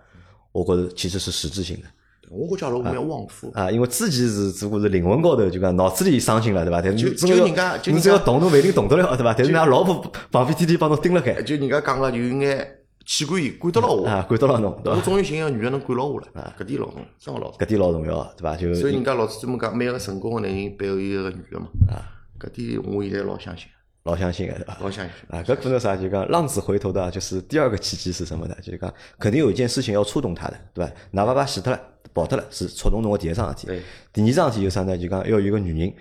我觉着其实是实质性的我觉着老婆蛮旺夫，啊，因为之前是只不过是灵魂高头就讲脑子里伤心了，对伐？但是就就人家就你只要动，侬勿一定动得了，对伐？但是㑚老婆旁边天天帮侬盯辣盖就人家讲个就有眼气管炎，管得牢我。啊，管得牢侬，对伐？我终于寻一个女个能管牢我了，搿点老重要，真个老重搿点老重要，对伐？就。所以人家老师专门讲，每个成功个男人背后有一个女个嘛。啊搿点我现在老相信，老相信个，对伐？老相信。啊，搿可能啥？就讲浪子回头的，就是第二个契机是什么呢？就是讲肯定有一件事情要触动他的，对伐？哪怕把死脱了、跑脱了，是触动侬个第一桩事体。对第二桩事体就啥呢？就讲要有一个女人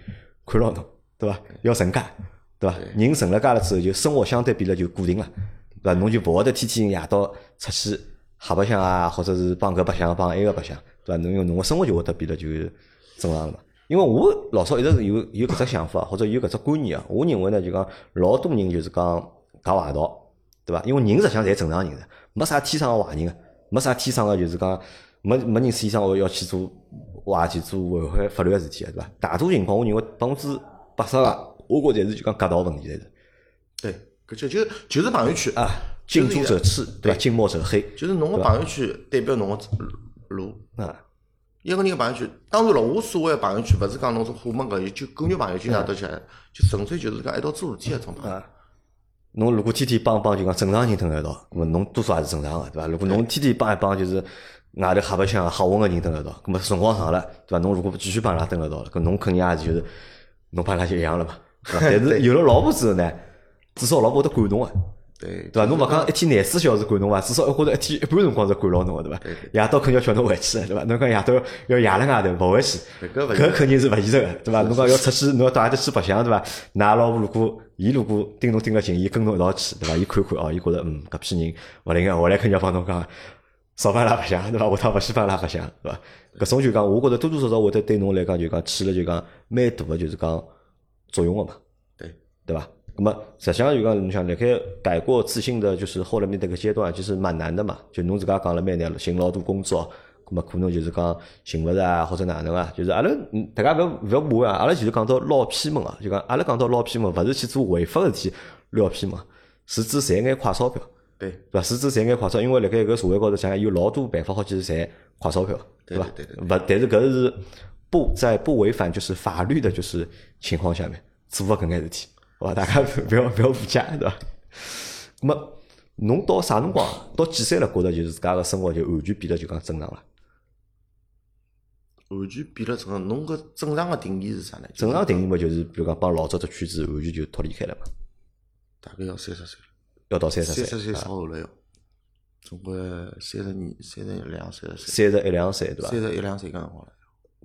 看牢侬，对伐？要成家，对伐？人成了家了之后，就生活相对比了就固定了，对伐？侬就勿会得天天夜到出去瞎白相啊，或者是帮搿白相帮埃个白相，对伐？侬用侬个生活就会得变得就正常了嘛。因为我老早一直是有有搿只想法，或者有搿只观念啊。我认为呢，就讲老多人就是讲讲坏道，对伐？因为人实际上侪正常人的，没啥天生个坏人个，没啥天生个就是讲没没人天生要去做坏去做违反法律个事体个，对伐？大多情况我认为百分之八十个，我觉着侪是就讲夹道问题来着对，搿就就就是朋友圈啊，近朱者赤，对伐？近墨者黑就是侬个朋友圈代表侬个路。啊。一个人个朋友圈，当然了，我所谓个朋友圈，勿是讲侬种虎门搿就狗肉朋友圈哪搭去，就纯粹就是讲一道做事体个种朋友。啊，侬如果天天帮帮就讲正常人蹲辣一道，咁么侬多少也是正常个，对伐？如果侬天天帮一帮就是外头瞎白相、瞎混个人蹲辣一道，咁么辰光长了，对伐？侬如果继续帮伊拉蹲辣一道了，搿侬肯定也是就是侬帮伊拉就一样了嘛？但是 *laughs* 有了老婆之后呢，至少老婆会得管侬个，对，对伐？侬勿讲一天廿四小时管侬伐？至少或者一天一半辰光是管牢侬个，对伐？夜到肯定要叫侬回去个，对伐？侬讲夜到要夜了外头勿回去，搿肯定是勿现实个，对伐？侬讲要出去，侬要到阿搭去白相，对伐？㑚老婆如果伊如果盯侬盯了紧，伊跟侬一道去，对伐？伊看看哦，伊觉着嗯搿批人勿灵个，回来肯定要帮侬讲少帮伊拉白相，对伐？下趟勿许帮伊拉白相，对伐？搿种就讲，我觉着多多少少会得对侬来讲就讲起了就讲蛮大个就是讲作用个嘛。对，对吧？那么实际上就讲，你想辣盖改过自新的，就是后来面迭个阶段，其实蛮难的嘛。就侬自家讲了蛮难，寻老多工作，那么可能就是讲寻勿着啊，或者哪能啊？就是阿拉嗯大家勿要勿要误会啊，阿拉其实讲到捞偏门啊，就讲阿拉讲到捞偏门，勿是去做违法个事体捞偏门，是指赚眼快钞票，对，对伐？是指赚眼快钞，因为辣盖搿社会高头，像有老多办法好去赚快钞票，对伐？对对勿，但是搿是不在不违反就是法律的就是情况下面做个搿眼事体，好伐？大家勿 *laughs* 要勿要误解，对伐？那么侬到啥辰光，到几岁了，觉着就是自家个生活就完全变得就讲正常了？完全变了正常。侬搿正常个定义是啥呢？正常定义嘛，就是比如讲帮老早只圈子完全就脱离开了嘛，大概要三十岁了，要到三十岁，三十岁啊稍后了要，总归三十二、三十两、三十岁、三十一两岁，对伐三？十一两岁搿辰光了。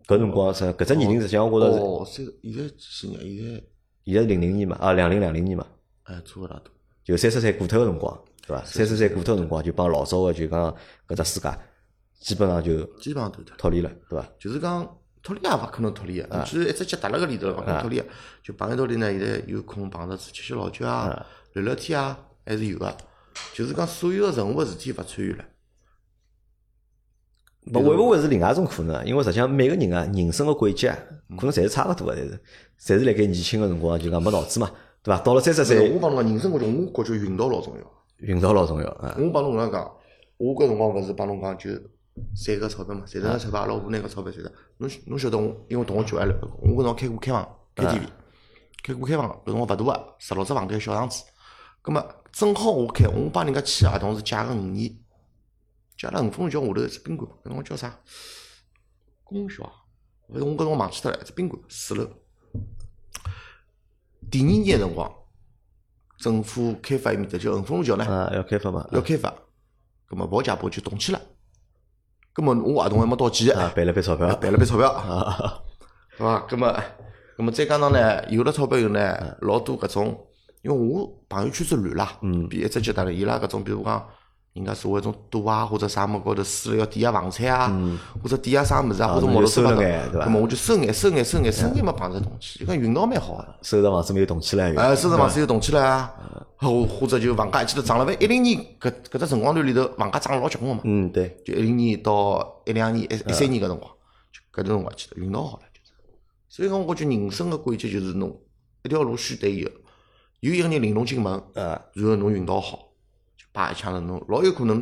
搿辰光是搿只年龄，实际上我觉着是哦，三十现在几年？现在现在是零零年嘛，啊，两零两零年嘛，哎，差勿大多。就三十岁过头个辰光，对伐？三十岁过头个辰光，就帮老早个就讲搿只世界，基本上就基本上都脱。脱离了，对伐？就是讲脱离也勿可能脱离个，就是一只脚踏辣搿里头了，勿可能脱离个。就碰一道里呢，现在有空碰着吃吃老酒啊，聊聊天啊，还是有个。就是讲所有个任何事体勿参与了。勿会勿会是另外一种可能啊？因为实际上每个人啊，人生个轨迹啊，可能侪是差勿多个，侪是侪是辣盖年轻个辰光就讲没脑子嘛，对伐？到了三十岁，我帮侬讲，人生轨迹，我觉着运道老重要。运道老重要啊。我帮侬搿能讲，我搿辰光勿是帮侬讲就赚个钞票嘛，赚着个钞票，阿拉屋拿个钞票赚着。侬侬晓得我，因为同学叫来了，我搿辰光开过开房 KTV，开过开房，搿辰光勿大个，十六只房间小房子。葛末正好我开，我帮人家签合同是借个五年，借了五分桥下头一只宾馆，搿辰光叫啥？功效，勿是我搿辰光忘记脱了，一只宾馆四楼。第二年个辰光，政府开发埃面搭就横风路桥呢。啊，要开发嘛？要开发，葛末保家保就动迁了。葛末我合同还没到期，啊，赔了笔钞票，赔了笔钞票，啊，对伐？葛末，葛末再加上呢，有了钞票以后呢，老多搿种，因为我朋友圈子乱啦，嗯比一只阶段了，伊拉搿种，比如讲，人家所谓种赌啊，或者啥么高头输了要抵押房产啊，或者抵押啥物事啊，啊或者摩托车对伐葛末我就收眼收眼收眼收眼没，碰着动迁，就讲运道蛮好个。收着房子没有动起来，哎，收着房子又动起来啊，或或者就房价一记头涨了呗。一零年搿搿只辰光段里头，房价涨了老结棍个嘛。嗯，对，就一零年到一两年、一一三年搿辰光，就搿段辰光记得运道好了，就是。所以讲，我觉得人生个轨迹就是侬一条路选对以后，有一个人领侬进门，呃，然后侬运道好，就叭一枪了，侬老有可能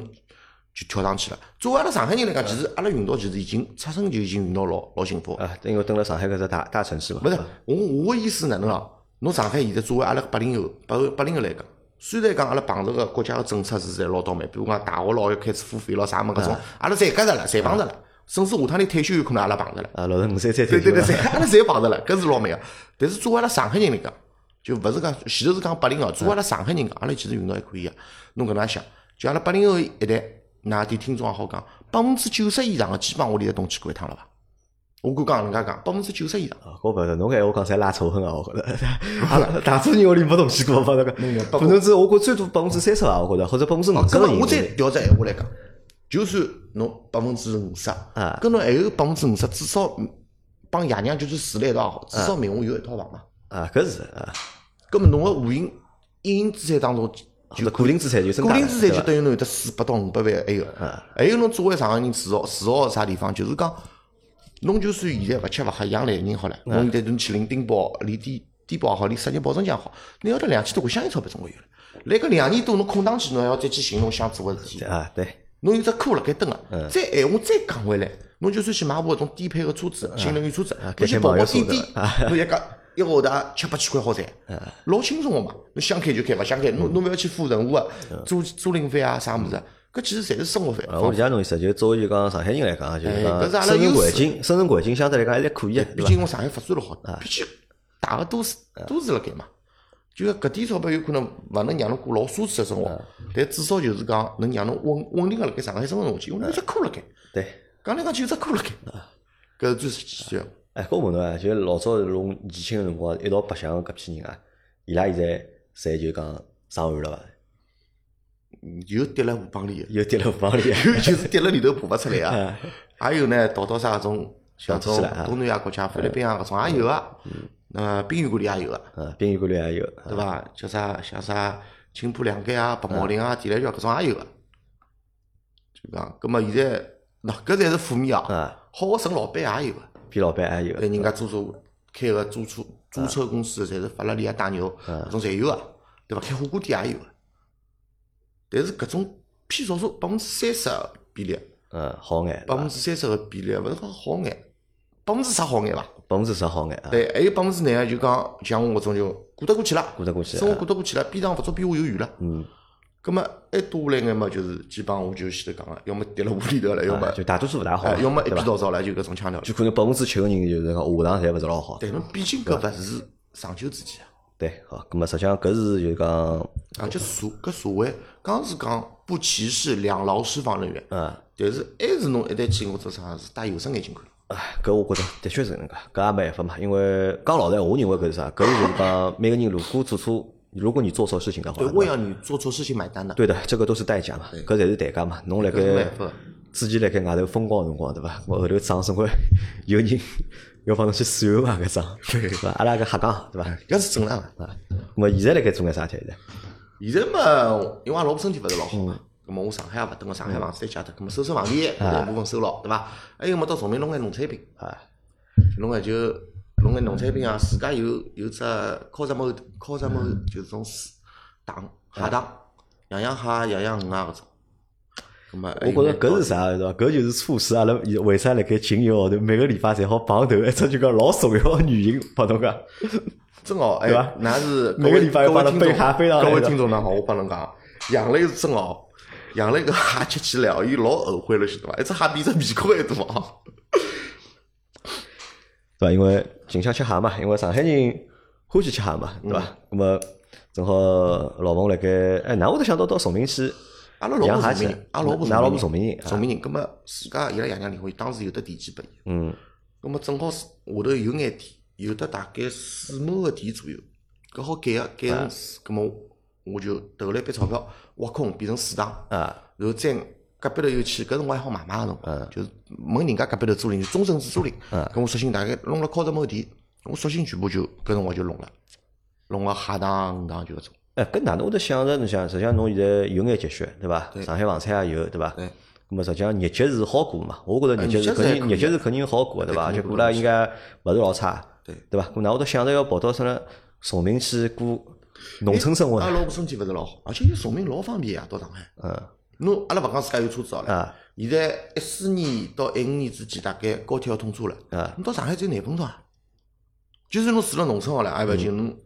就跳上去了。作为阿拉上海人来讲，其实阿拉运道其实已经出生就已经运道老老幸福。啊，因为蹲辣上海搿只大大城市嘛，勿是，我我个意思哪能啊？侬上海现在作为阿拉八零后、八后八零后来讲，虽然讲阿拉碰着个国家个政策是在老倒霉，比如讲大学老要开始付费咯啥么搿种，阿拉侪搿着了，侪碰着了，甚至下趟你退休有可能阿拉碰着了。啊，六十五岁再退休对对对，阿拉侪碰着了，搿是老美个。但是作为阿拉上海人来讲，就勿是讲前头是讲八零后，作为阿拉上海人讲，阿拉其实运道还可以个。侬搿能样想，就阿拉八零后一代，㑚点听众也好讲，百分之九十以上个基本上屋里侪动迁过一趟了伐？我敢讲，人家讲百分之九十以上。啊我勿是，侬搿闲话讲侪拉仇恨啊！我觉着，阿拉大多人屋里没动迁过，反正嗯个，可能是我觉最多百分之三十啊，我觉着，或者百分之五十咁么我。再调只闲话来讲，就算侬百分之五十，啊跟侬还有百分之五十，至少嗯帮爷娘就算住辣一道也好，至少名下有一套房嘛。啊，搿是啊，咁么侬个无形隐形资产当中，或者个人资产就增加了，个人资产就等于侬有得四百到五百万还有。还有侬作为上海人自豪自豪个啥地方，就是讲，侬就算现在勿吃勿喝养懒人好了，侬现在侬去领低保、领低低保也好，领失业保证金也好，侬要得两千多块香烟钞票总归有了。来个两年多，侬空档期侬还要再去寻侬想做个事体。啊，对，侬有只库辣盖蹲个，再闲话再讲回来，侬就算去买部搿种低配个车子，新能源车子，侬去跑跑滴滴，侬一讲一个号头也七八千块好赚，老轻松个嘛。侬想开就开，勿想开，侬侬勿要去付任何个租租赁费啊啥物事，搿其实侪是生活费。啊，我理解侬意思，就作为就讲上海人来讲，就是哎讲生存环境，生存环境相对来讲还是可以？毕竟我上海发展了好，毕竟大个都市都市辣盖嘛。就搿点钞票有可能勿能让侬过老奢侈个生活，但至少就是讲能让侬稳稳定个辣盖上海生活下去，因为侬有只苦辣盖。对。讲来讲去有只苦辣盖，搿是最实际个。哎，搿我问侬啊，就老早侬年轻个辰光一道白相个搿批人啊，伊拉现在侪就讲上岸了伐？又跌辣河浜里个，又跌了河浜里啊，*laughs* 有就是跌辣里头爬勿出来啊，还有呢逃到啥搿种像种东南亚国家，菲律宾啊搿种也有个，呃宾馆里也有个，啊，殡仪馆里也有，对伐？叫啥像啥青浦两街啊、白毛岭啊、地雷桥搿种也有个。就讲，葛末现在喏，搿侪是负面啊啊，好个省老板也有个，比老板也有对，人家租车开个租车租车公司，侪是法拉利啊、大牛搿种侪有个，对伐？开火锅店也有个，但是搿种偏少数，百分之三十个比例，嗯，好眼，百分之三十个比例，勿是讲好眼，百分之十好眼伐？百分之十好眼啊，对，还有百分之廿个就讲像我搿种就过得过去了，过得过去生活啊过得过去了，边上勿足比我有余了。嗯，葛末还多下来眼嘛，就是基本上我就前头讲个，要么跌了屋里头了，要么啊就大多数勿大好哎，要么一对伐？边倒灶了，就搿种腔调。就可能百分之七个人就是讲下趟侪勿是老好。但侬毕竟搿勿是长久之计啊。对，好，咁么实际上搿是就是讲，而且社搿社会，刚是讲不歧视两劳释放人员，嗯，但是还是侬一旦去我做啥是戴有色眼镜看。唉，搿我觉着的确是搿能介，搿也没办法嘛。因为讲老实闲话，我认为搿是啥？搿是就是讲每个人如果做错，如果你做错事情的话对，，我要你做错事情买单的。对的，这个都是代价嘛，搿侪是代价嘛。侬辣盖搿是没办法之前辣盖外头风光个辰光，对伐？*laughs* 我后头账总归有人要帮侬去算嘛，搿账，*laughs* 对伐？阿拉搿瞎讲，对伐？搿是正常个。啊，咁么现在辣盖做眼啥体现在？现在嘛，因为阿拉老婆身体勿是老好嘛，咁么我上海也勿蹲个，上海房子再借脱，咁么收收房钿，搿一部分收牢，对伐？还有么到崇明弄眼农产品，啊，弄眼就弄眼农产品啊，自家有有只 Cosmo Cosmo 就是种水塘蟹糖，养养蟹、养养鱼啊搿种。我觉着搿是啥，对伐？搿就是促使阿拉以为啥辣盖近一个号头每个礼拜侪好碰头 *laughs* 一只就讲老重要个原因，帮侬讲。真哦，哎对伐，那是每个礼拜各位听侬备蟹飞上来各位听众呢好，我帮侬讲，养了一只真哦，养了一个蟹吃起来哦，伊老后悔了，晓得伐？一只蟹比一只面孔还大哦。对伐？因为近腔吃蟹嘛，因为上海人欢喜吃蟹嘛，对伐？那么正好老冯辣盖，哎，哪会得想到到崇明去阿拉老婆崇明人，？阿拉老婆㑚老婆崇崇明人，崇明人，葛么自家伊拉爷娘离婚，当时有得地基拨伊，嗯葛么正好是下头有眼地，有得大概四亩个地左右，搿好改个改成水，葛么我就投了一笔钞票挖空变成水塘。啊然后再隔壁头有去，搿辰光还好买卖个辰光，就是问人家隔壁头租赁，终身制租赁。跟我索性大概弄了靠着亩地，我索性全部就搿辰光就弄了，弄了哈塘、鱼塘就搿种。哎，搿哪能会得想着？侬想，实际上侬现在有眼积蓄，对伐？上海房产也有，对伐？对。咁么实际上日脚是好过嘛？我觉着日脚是肯定，日脚是肯定好过的，对伐？而且对肯定过了应该勿是老差，对对伐？咁哪会得想着要跑到啥呢？崇明去过农村生活呢？阿拉老婆身体勿是老好，而且伊崇明老方便呀，到上海。嗯侬阿拉勿讲自家有车子好了啊，现在一四年到一五年之间，大概高铁要通车了。啊侬到上海只有廿分钟啊，就算侬住辣农村好了，也勿要紧，侬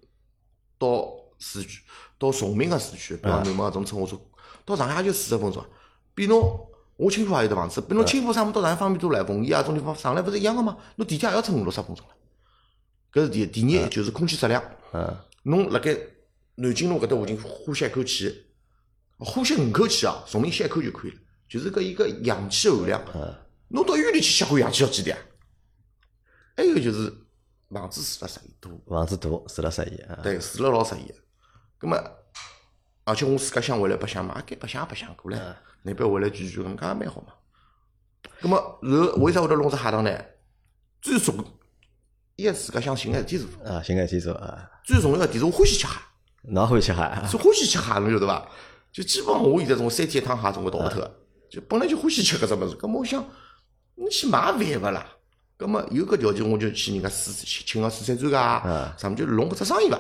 到市区，到崇明个市区，比方南门搿种乘火车，到上海也就四十分钟啊，比侬我青浦也有得房子，比侬青浦啥么到上海方便多了，奉贤啊种地方上来勿是一样个吗？侬地铁也要乘五六十分钟了。搿是第一，第二就是空气质量。嗯侬辣盖南京路搿搭附近呼吸一口气，呼吸五口气啊，崇明吸一口就可以了，就是搿一个氧气含量。侬到医院里去吸口氧气要几钿啊？还有就是房子住了十亿多，房子大，住了十亿啊。对，住了老适宜。葛么，而且我自家想回来白相嘛，也该白相也白相过来，那边回来聚聚，搿能介也蛮好嘛。葛么，然后为啥会得弄只蟹塘呢？最重，伊也自家想寻眼事体做。啊，寻个事体做啊。最重要个点是我欢喜吃蟹。侬也欢喜吃蟹啊？是欢喜吃蟹，侬晓得伐？就基本上我现在从三天一趟蟹总归逃勿脱个，就本来就欢喜吃搿只物事。葛末我想，侬去买饭勿啦？葛末有搿条件，我就去人家四请请个四川专家啊，啥么就弄搿只生意伐？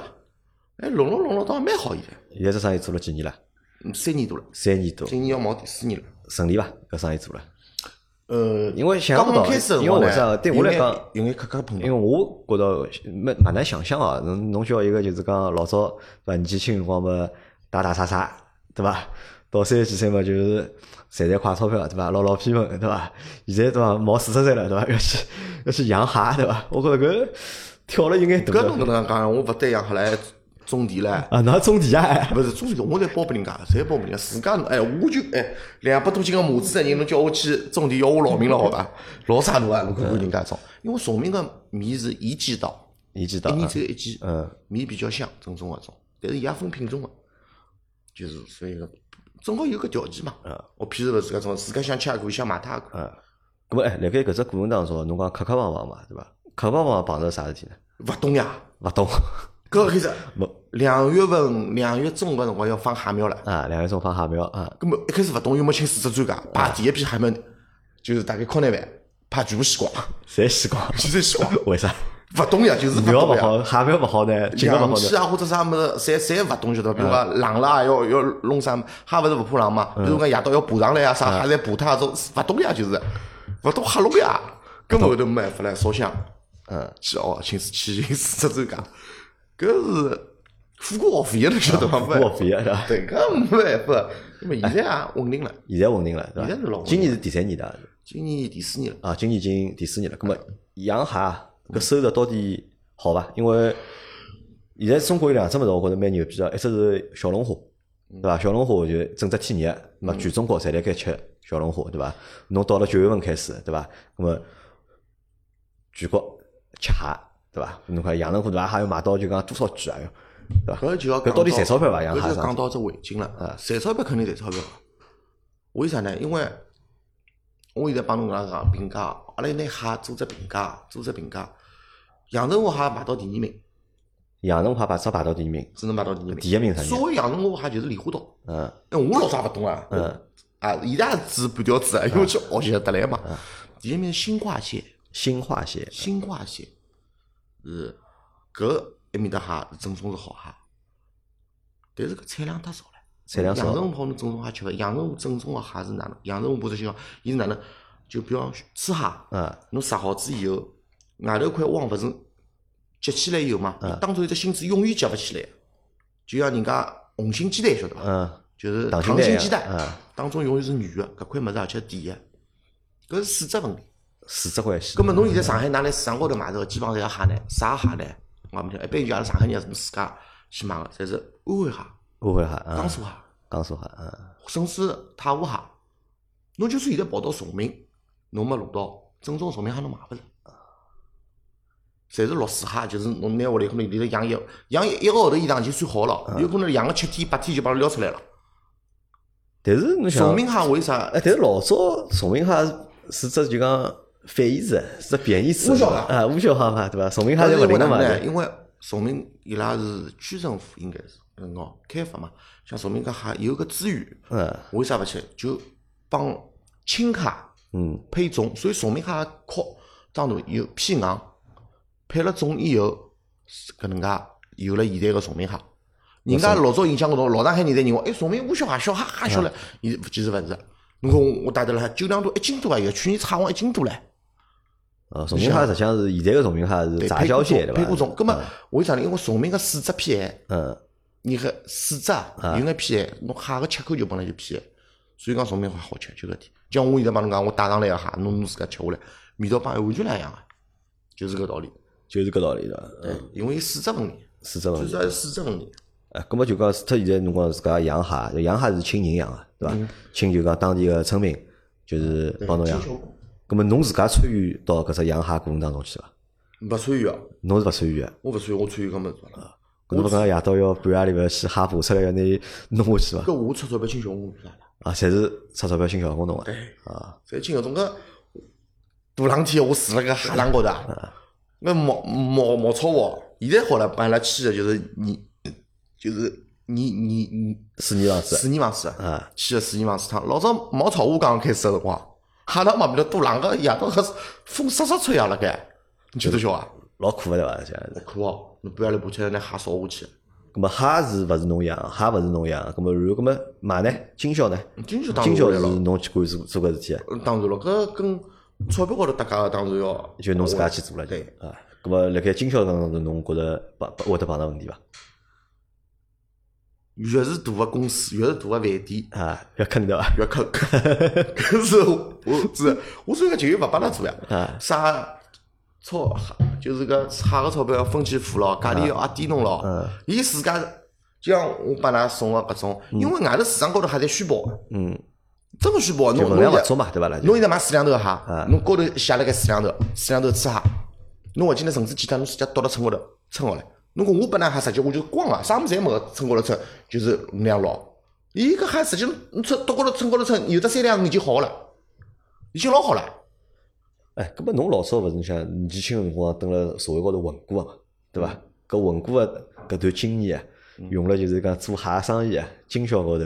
哎，弄弄弄弄，倒也蛮好现在，现在这生意做了几年了？嗯三年多了，三年多，今年要冒第四年了。顺利伐？搿生意做了？呃，因为想刚不到刚开始的因为我辰光呢知道对我来讲有眼磕磕碰因为碰。我觉着蛮蛮难想象啊，侬侬叫一个就是讲老早对伐？年纪轻辰光嘛，打打杀杀，对伐？到三十几岁嘛，就是赚赚快钞票，对伐？捞捞偏门，对伐？现在对伐？毛四十岁了，对伐？*laughs* 要去要去养蟹，对伐？我觉着搿跳了有眼大搿侬搿能介讲，我勿对养下来种地唻。啊！侬还种地啊？*laughs* 勿是种地，我侪包拨人家，侪包拨人家。自家哎，我就哎两百多斤个母子的人，侬叫我去种地，要我老命了，好伐？老啥侬啊？侬看看人家种，因为崇明个米是一季稻，你知道啊一年？只有一季，嗯，米比较香，正宗个种，但是伊也分品种个，就是所以个正好有个条件嘛。嗯我譬如勿自家种，自家想吃也可以，想买它也可以。嗯。咁么哎，辣盖搿只过程当中，侬讲磕磕碰碰嘛，对伐？磕磕碰碰碰着啥事体呢？勿懂呀，勿懂 *laughs* 搿个开始没两月份、两月中个辰光要放蟹苗了。啊，两月中放蟹苗啊，根本一开始勿懂，又没请四只专家，把第一批蟹苗就是大概靠南饭，怕全部死光，*laughs* 侪死光，全部洗光。*laughs* 为啥？勿懂呀，就是勿懂勿好，蟹苗勿好呢，劲个勿好呢。氧气啊或者啥物事，侪侪勿懂晓得伐？比如讲冷了啊，要要弄啥？蟹勿是勿怕冷嘛？比如讲夜到要爬上来啊，啥蟹侪爬脱啊，种勿懂呀，就是勿懂黑龙呀。根本后头没办法唻，烧香，嗯，去哦，请去请四只专家，搿是付过学费的，侬晓得伐？付学费的是吧对，搿没办法。那么现在啊，稳定了，现在稳定了，对现在是老今年是第三年了，今年第四年了。啊，今年已经第四年了。搿么养蟹搿收入到底好伐？因为现在中国有两只物事，我觉着蛮牛逼个，一只是小龙虾，对伐？小龙虾就整只天热，那么全中国侪辣盖吃小龙虾，对伐？侬到了九月份开始，对伐？那么全国吃蟹，对伐？侬看阳澄湖对伐？还要卖到就讲多少句啊？要对伐？搿就要搿到底赚钞票伐？养搿蟹上就讲到只围巾了。赚钞票肯定赚钞票。为啥呢？因为我现在帮侬搿样讲评价，阿拉拿蟹做只评价，做只评价。阳澄湖蟹排到第二名，阳澄湖排只排到第二名，只能排到第二名。第一名啥人？所谓阳澄湖蟹就是莲花岛。嗯哎，我老早也勿懂啊。嗯。啊，现在也是半吊子啊，因为去学习得来嘛。第一名是新化蟹，新化蟹，新化蟹是搿埃面搭蟹正宗是好蟹，但是搿产量太少了。产量少阳澄湖泡侬正宗蟹吃勿？阳澄湖正宗个蟹是哪能？阳澄湖不是讲伊是哪能？就比方吃蟹，嗯，侬杀好子以后，外头块网勿是结起来以后嘛，当中一只芯子永远结勿起来，就像人家红心鸡蛋晓得伐？嗯，就是溏心鸡蛋嗯，当中永远是软个，搿块物事而且甜个，搿是水质问题。水质关系葛。末侬现在上海拿来市场高头买着个，基本上侪是蟹呢，啥蟹呢？我也没听，一般就阿拉上海人从自家去买个，侪是安徽蟹、误会哈，嗯，江苏蟹，江苏哈，嗯，甚至太湖蟹。侬就算现在跑到崇明，侬没路到正宗崇明蟹侬买勿着，侪是落水蟹，就是侬拿下来可能里头养一养一一个号头以上就算好了，有可能养个七天八天就把它撩出来了。但是侬想崇，明蟹为啥？哎，但是老早崇明蟹是只就讲反义词，是只贬义词，乌小蟹啊，乌小蟹嘛，对伐？崇明蟹但是侪勿灵个嘛，因为崇明伊拉是区政府应该是开发嘛，像崇明搿蟹有个资源，嗯为啥勿吃？就帮青蟹嗯，配种，所以崇明蟹壳长大有偏硬，配了种以后，是搿能介有了现在个崇明蟹。人家老早印象搿种老上海人侪认为，哎，崇明乌小蟹小蟹蟹小唻，伊其实勿是。侬看我带得了酒量多一斤多啊，有去年差往一斤多唻。呃，崇明蟹实际上是现在个崇明蟹是对，杂交蟹对伐？配过种。葛末为啥呢？因为崇明个水质偏咸。嗯，你个水质啊，有眼偏咸，侬蟹个切口就本来就偏咸，所以讲崇明蟹好吃，就搿点。就像我现在帮侬讲，我带上来个蟹，侬侬自家吃下来，味道帮完全两样个，就是搿道理。就是搿道理对伐？对，因为水质问题，水质问题最主。要是水质问题。哎，葛么就讲，除脱现在侬讲自家养蟹，养蟹是请人养个，对伐？请就讲当地个村民，就是帮侬养。葛么侬自家参与到搿只养蟹过程当中去伐？勿参与啊，侬是勿参与个？我勿参与，我参与搿么子了。搿侬勿讲夜到要半夜里边去蟹爬出来要拿伊弄下去伐？搿我出钞票请小工做啥啦？啊，侪是出钞票请小工弄个。对，啊，侪请搿种个大冷天我住辣搿海浪高头啊，那毛毛毛草窝，现在好了，帮伊拉砌个就是泥，就是泥泥泥水泥房子水泥房子啊，砌个水泥房子汤。老早毛草屋刚刚开始个辰光，海浪旁边头多冷个夜到搿风沙沙吹呀辣盖，你觉得晓啊？老苦个对伐？这样子。苦哦，侬半夜里爬起来拿蟹烧下去，葛么蟹是勿是侬养？蟹勿是侬养？葛么然后葛么买呢？经销呢？经销当经销是。侬去管做做搿事体啊？嗯当然了，搿跟钞票高头搭界个当然要，就侬自家去做了，就对。啊。咁么，辣盖经销当中，侬觉着碰会得碰到问题伐？越是大个公司，越是大个饭店，啊，越坑对伐？越坑。搿是我是我所以讲就有勿帮他做呀啊。啥钞就是搿差个钞票要分期付咯，价钿要压低侬咯嗯。伊自家就像我帮㑚送个搿种，因为外头市场高头还在虚报，嗯，真个虚报。侬侬勿足嘛，对伐啦？侬现在买四两头个蟹，侬高头写了个四两头，四两头吃蟹，侬勿记得甚至简单，侬直接倒到秤高头称好来。侬讲我本来蟹实际我就是光个，啥物事侪没个，称高头称就是五两六。伊搿蟹实际侬称倒高头称高头称，有的三两已经好了，已经老好了。哎，搿么侬老早勿是你想年纪轻个辰光蹲辣社会高头混过个嘛，对伐？搿混过个搿段经验啊，用了就是讲做蟹生意啊，经销高头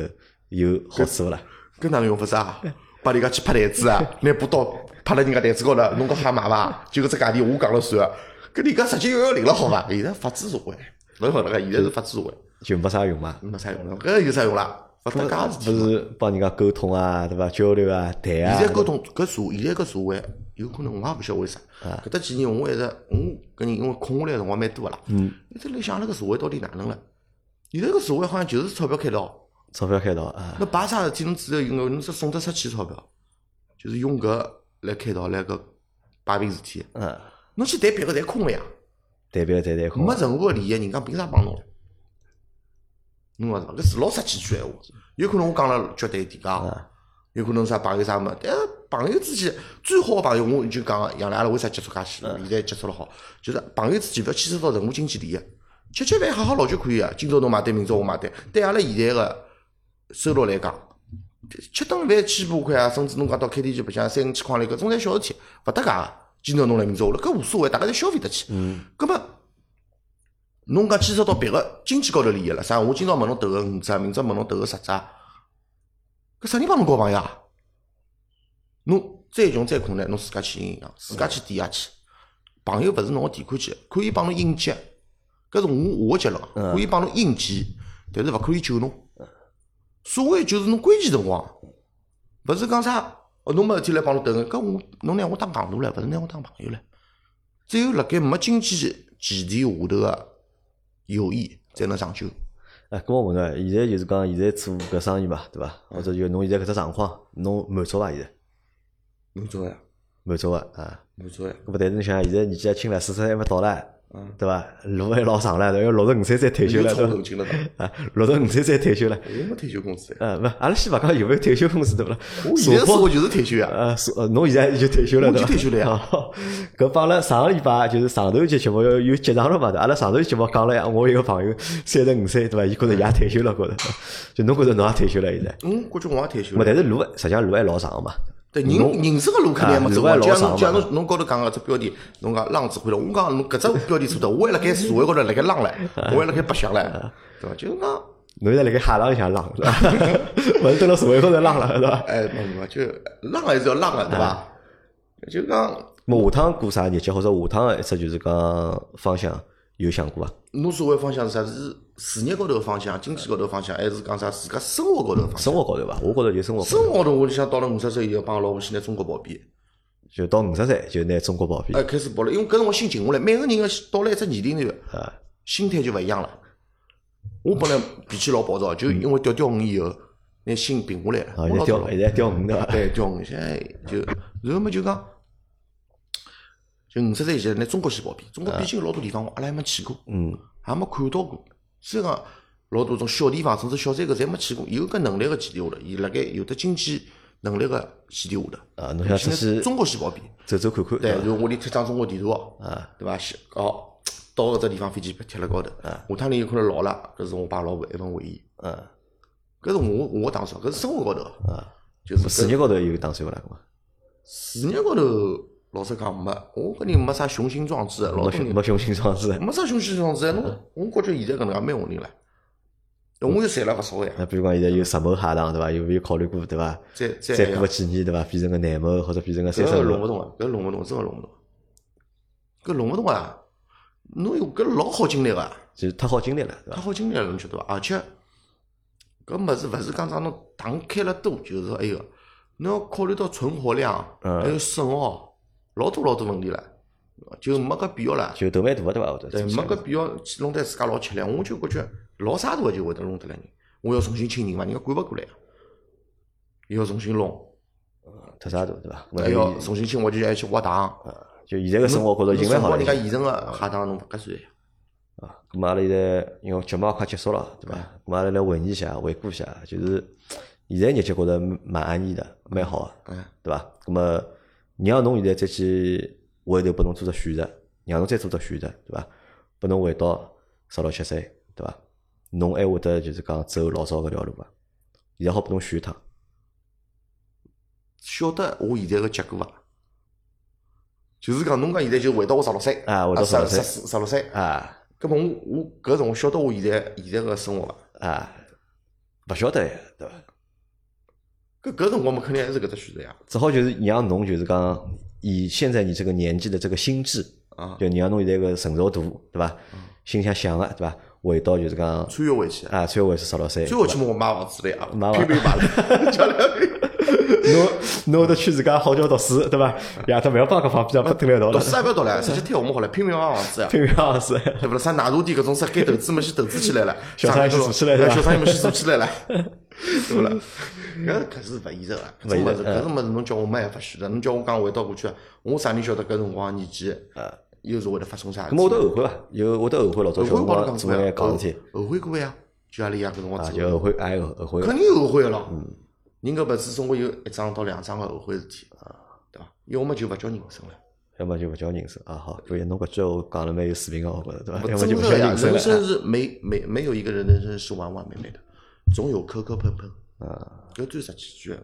有好处勿啦？搿哪能用法子啊？帮人家去拍台子啊，拿把刀拍辣人家台子高头，侬讲蟹买伐？就搿只价钿我讲了算。搿人家直接幺幺零了好伐？现在法治社会，勿是勿那个，现在是法治社会，就没啥用嘛。没啥用了。搿有啥用啦？勿搭界事体勿。是帮人家沟通啊，对伐？交流啊，谈啊。现在沟通搿社会，现在搿社会有可能我也勿晓得为啥。搿搭几年我一直我搿人因为空下来辰光蛮多个啦，一直辣想辣搿社会到底哪能了？现在搿社会好像就是钞票开道，钞票开道啊，那摆啥事体侬只要用个侬只送得出去钞票，就是用搿来开道来搿摆平事体。嗯，侬去谈别个侪空了呀，代表谈谈空没。任何利益，人家凭啥帮侬？侬讲是伐？搿是老实几句闲话。有可能我讲了绝对一点讲，有可能啥朋友啥么，但是朋友之间最好个朋友，我就讲杨澜阿拉为啥接触介许多？现在接触了好，就是朋友之间勿要牵扯到任何经济利益，吃吃饭喝喝老就可以啊。今朝侬买单，明朝我买单。对阿拉现在个收入来讲，吃顿饭千把块啊，甚至侬讲到 KTV 白相三五千块钿，搿种侪小事体，勿搭界个。今朝侬来，明朝我来，搿无所谓，大家侪消费得起。嗯。葛末侬讲牵扯到别个经济高头利益了，啥？我今朝问侬投个五只，明朝问侬投个十只，搿搿啥人帮侬交朋友啊？侬再穷再困难，侬自家去寻银行，自家去抵押去。朋友勿是侬个提款机，可以帮侬应急，搿是我我个结论，可以帮侬应急，但是勿可以救侬。所谓就是侬关键辰光，勿是讲啥，哦，侬没事体来帮侬等，搿我侬拿我当戆大唻，勿是拿我当朋友唻。只有辣盖没经济前提下头个友谊，才能长久。哎，搿我问个，现在就是讲现在做搿生意嘛，对伐？或者就侬现在搿只状况，侬满足伐？现在满足呀，满足个啊？满足呀。搿勿但是侬想，现在年纪也轻了，四十还没到唻，对伐？路还老长唻，要六十五岁再退休了，有对啊，六十五岁再退休了。有没退休工资呀？呃，勿，阿拉先勿讲有没有退休工资，对勿啦？我现在社保生活就是退休呀。呃，是呃，侬现在已经退休了，对伐？经退休了呀哦搿帮阿拉上个礼拜就是上头一节节目有有接上了嘛？对伐阿拉上头一节目讲了呀，我一个朋友三十五岁，对伐？伊觉着伊也退休了，觉着，*laughs* 就侬觉着侬也退休了现在？嗯，感觉我也退休咾了。但是路实际上路还老长个嘛。对，人人生个路肯定还没走啊完。路还老长嘛假如假如侬高头讲个只标题，侬讲浪指挥了，我讲侬搿只标题错的，我还辣盖社会高头辣盖浪唻，*laughs* 我还辣盖白相唻，对伐？就是讲，侬现在辣盖海浪里向浪，是伐？勿是蹲辣社会高头浪了，是伐？哎，没没，就浪还是要浪个，对伐？就讲咾下趟过啥日节，或者下趟个一只就是讲方向有想过伐？侬所谓方向是啥？是事业高头个方向，经济高头方向，还是讲啥自家生活高头个方向？生活高头伐？我觉着就生活生活高头，我就想到了五十岁以后，帮老婆去拿中国跑遍，就到五十岁就拿中国跑遍哎，开始跑了，因为搿辰光心静下来，每个人个到了一只年龄段，啊。心态就勿一样了。我本来脾气老暴躁，就因为钓钓鱼以后，拿心平下来了。啊，现在钓现在钓鱼对伐？对钓鱼，现在就然后么就讲，就五十岁以前拿中国先跑遍，中国毕竟有老多地方阿拉还没去过，嗯，还没看到过。虽然讲老多种小地方，甚至小山沟侪没去过，有搿能力个前提下头，伊辣盖有得经济能力个前提下头，啊，侬想出去中国先跑遍。走走看看，对，伐？然后我里贴张中国地图哦，啊，对伐？是哦，到搿只地方飞机贴辣高头，下趟你有可能老了，搿是我爸老婆一份回忆，嗯搿是我我打算，搿是生活高头，啊，就是事业高头有打算勿啦？事业高头，老实讲没，我搿人没啥雄心壮志的，老多人没雄心壮志的。没啥雄心壮志的，侬我觉着现在搿能介蛮稳定了，我又赚了勿少呀，那比如讲现在有十亩蟹塘对伐？有没有考虑过对伐？再再再过个几年对伐？变成个廿亩或者变成个三十亩？搿弄勿动啊，搿弄勿动，真个弄勿动，搿弄勿动啊，侬有搿老好精力个。就是太好精力了？太好精力了，侬晓得伐？而且搿物事勿是讲啥侬糖开了多，就是说哎哟，侬要考虑到存活量，嗯还有损耗，老多老多问题了，就没搿必要了。就头蛮大个对伐？或者对，没搿必要去弄得自家老吃力。我就感觉老啥大个就会得弄得来人，我要重新请人嘛，人家管勿过来，又要重新弄，特啥大对伐？还要重新请我就要去挖塘。就现在个生活觉着已经蛮好了人。家现成个海塘侬勿合算呀。啊，咁么阿拉现在因为节目也快结束了，对伐？咁么阿拉来回忆一下，回顾一下，就是现在日脚觉着蛮安逸的，蛮好个，嗯，对伐？咁么让侬现在再去回头拨侬做只选择，让侬再做只选择，对伐？拨侬回到十六七岁，对伐？侬还会得就是讲走老早搿条路伐？现在好拨侬选一趟，晓得我现在个结果伐？就是讲，侬讲现在就回到我十六岁，啊回到十16岁十十六岁，啊搿么我我搿辰光晓得我现在现在个生活伐？啊，勿晓得呀，对伐？搿搿辰光嘛，肯定还是搿只选择呀。只好就是让侬就是讲以现在你这个年纪的这个心智，啊，就让侬现在个成熟度，对伐？心里向想个，对伐？回到就是讲穿越回去，啊，穿越回去十六岁，穿回去嘛，我买房子了呀，买房拼命买了，交两瓶。侬侬会得去自家好叫读书，对伐？夜到勿要帮搿方面不蹲来一道读，书也勿要读了，直接推我们好了，拼命买房子呀。拼命样子。对勿啦？啥奶茶店搿种啥该投资么先投资起来了，*laughs* 小生意先做起来了小生意么先做起来了，*laughs* 对勿啦？搿可是勿现实个，搿种物事，搿种物事侬叫我没办法选择，侬叫我讲回到过去，我啥人晓得搿辰光年纪，呃又是会得发生啥我都后悔伐？有我都后悔老早小辰后悔光光做眼戆事体后悔过呀，就阿拉爷搿辰光啊，做就后悔，哎后悔肯定后悔个咯。人搿辈子总归有一桩到两桩个后悔事体，对伐？要么就勿叫人生了。要么就勿叫人生啊。好，可以，侬搿句话讲了蛮有水平个，我觉着对伐？不要么就勿叫人生了人生是没没没有一个人人生是完完美美的，总有磕磕碰碰。啊。搿最实际句闲话。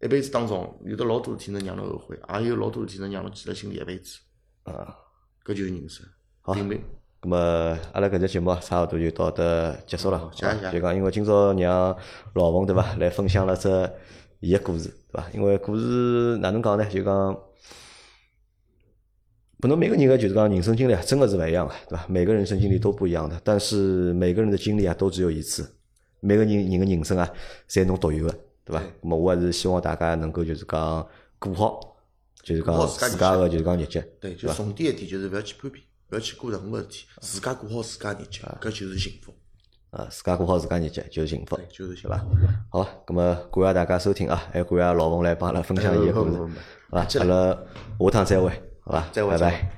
一辈子当中有的老多事体能让侬后悔，也有老多事体能让侬记辣心里一辈子。啊，搿就是人生。好平平咁么阿拉搿只节目差勿多就到得结束了，就讲因为今朝让老冯对伐来分享了只伊个故事对伐？因为故事哪能讲呢？就讲。可能每个人个就是讲人生经历啊，真个是勿一样个，对伐？每个人生经历都不一样的，但是每个人的经历啊，都只有一次。每个人人个人生啊，侪侬独有个，对伐？咁么我还是希望大家能够就是讲过好，就是讲自家自家个就是讲日节，对，就重点一点就是勿要去攀比，勿要去过任何事体，自家过好自家日脚，搿就是幸福，啊，自家过好自家日脚就是幸福，对，就是幸对伐福。？好，咁么感谢大家收听啊，还感谢老冯来帮阿拉分享伊个故事，好伐？阿拉下趟再会，好伐？再会拜拜。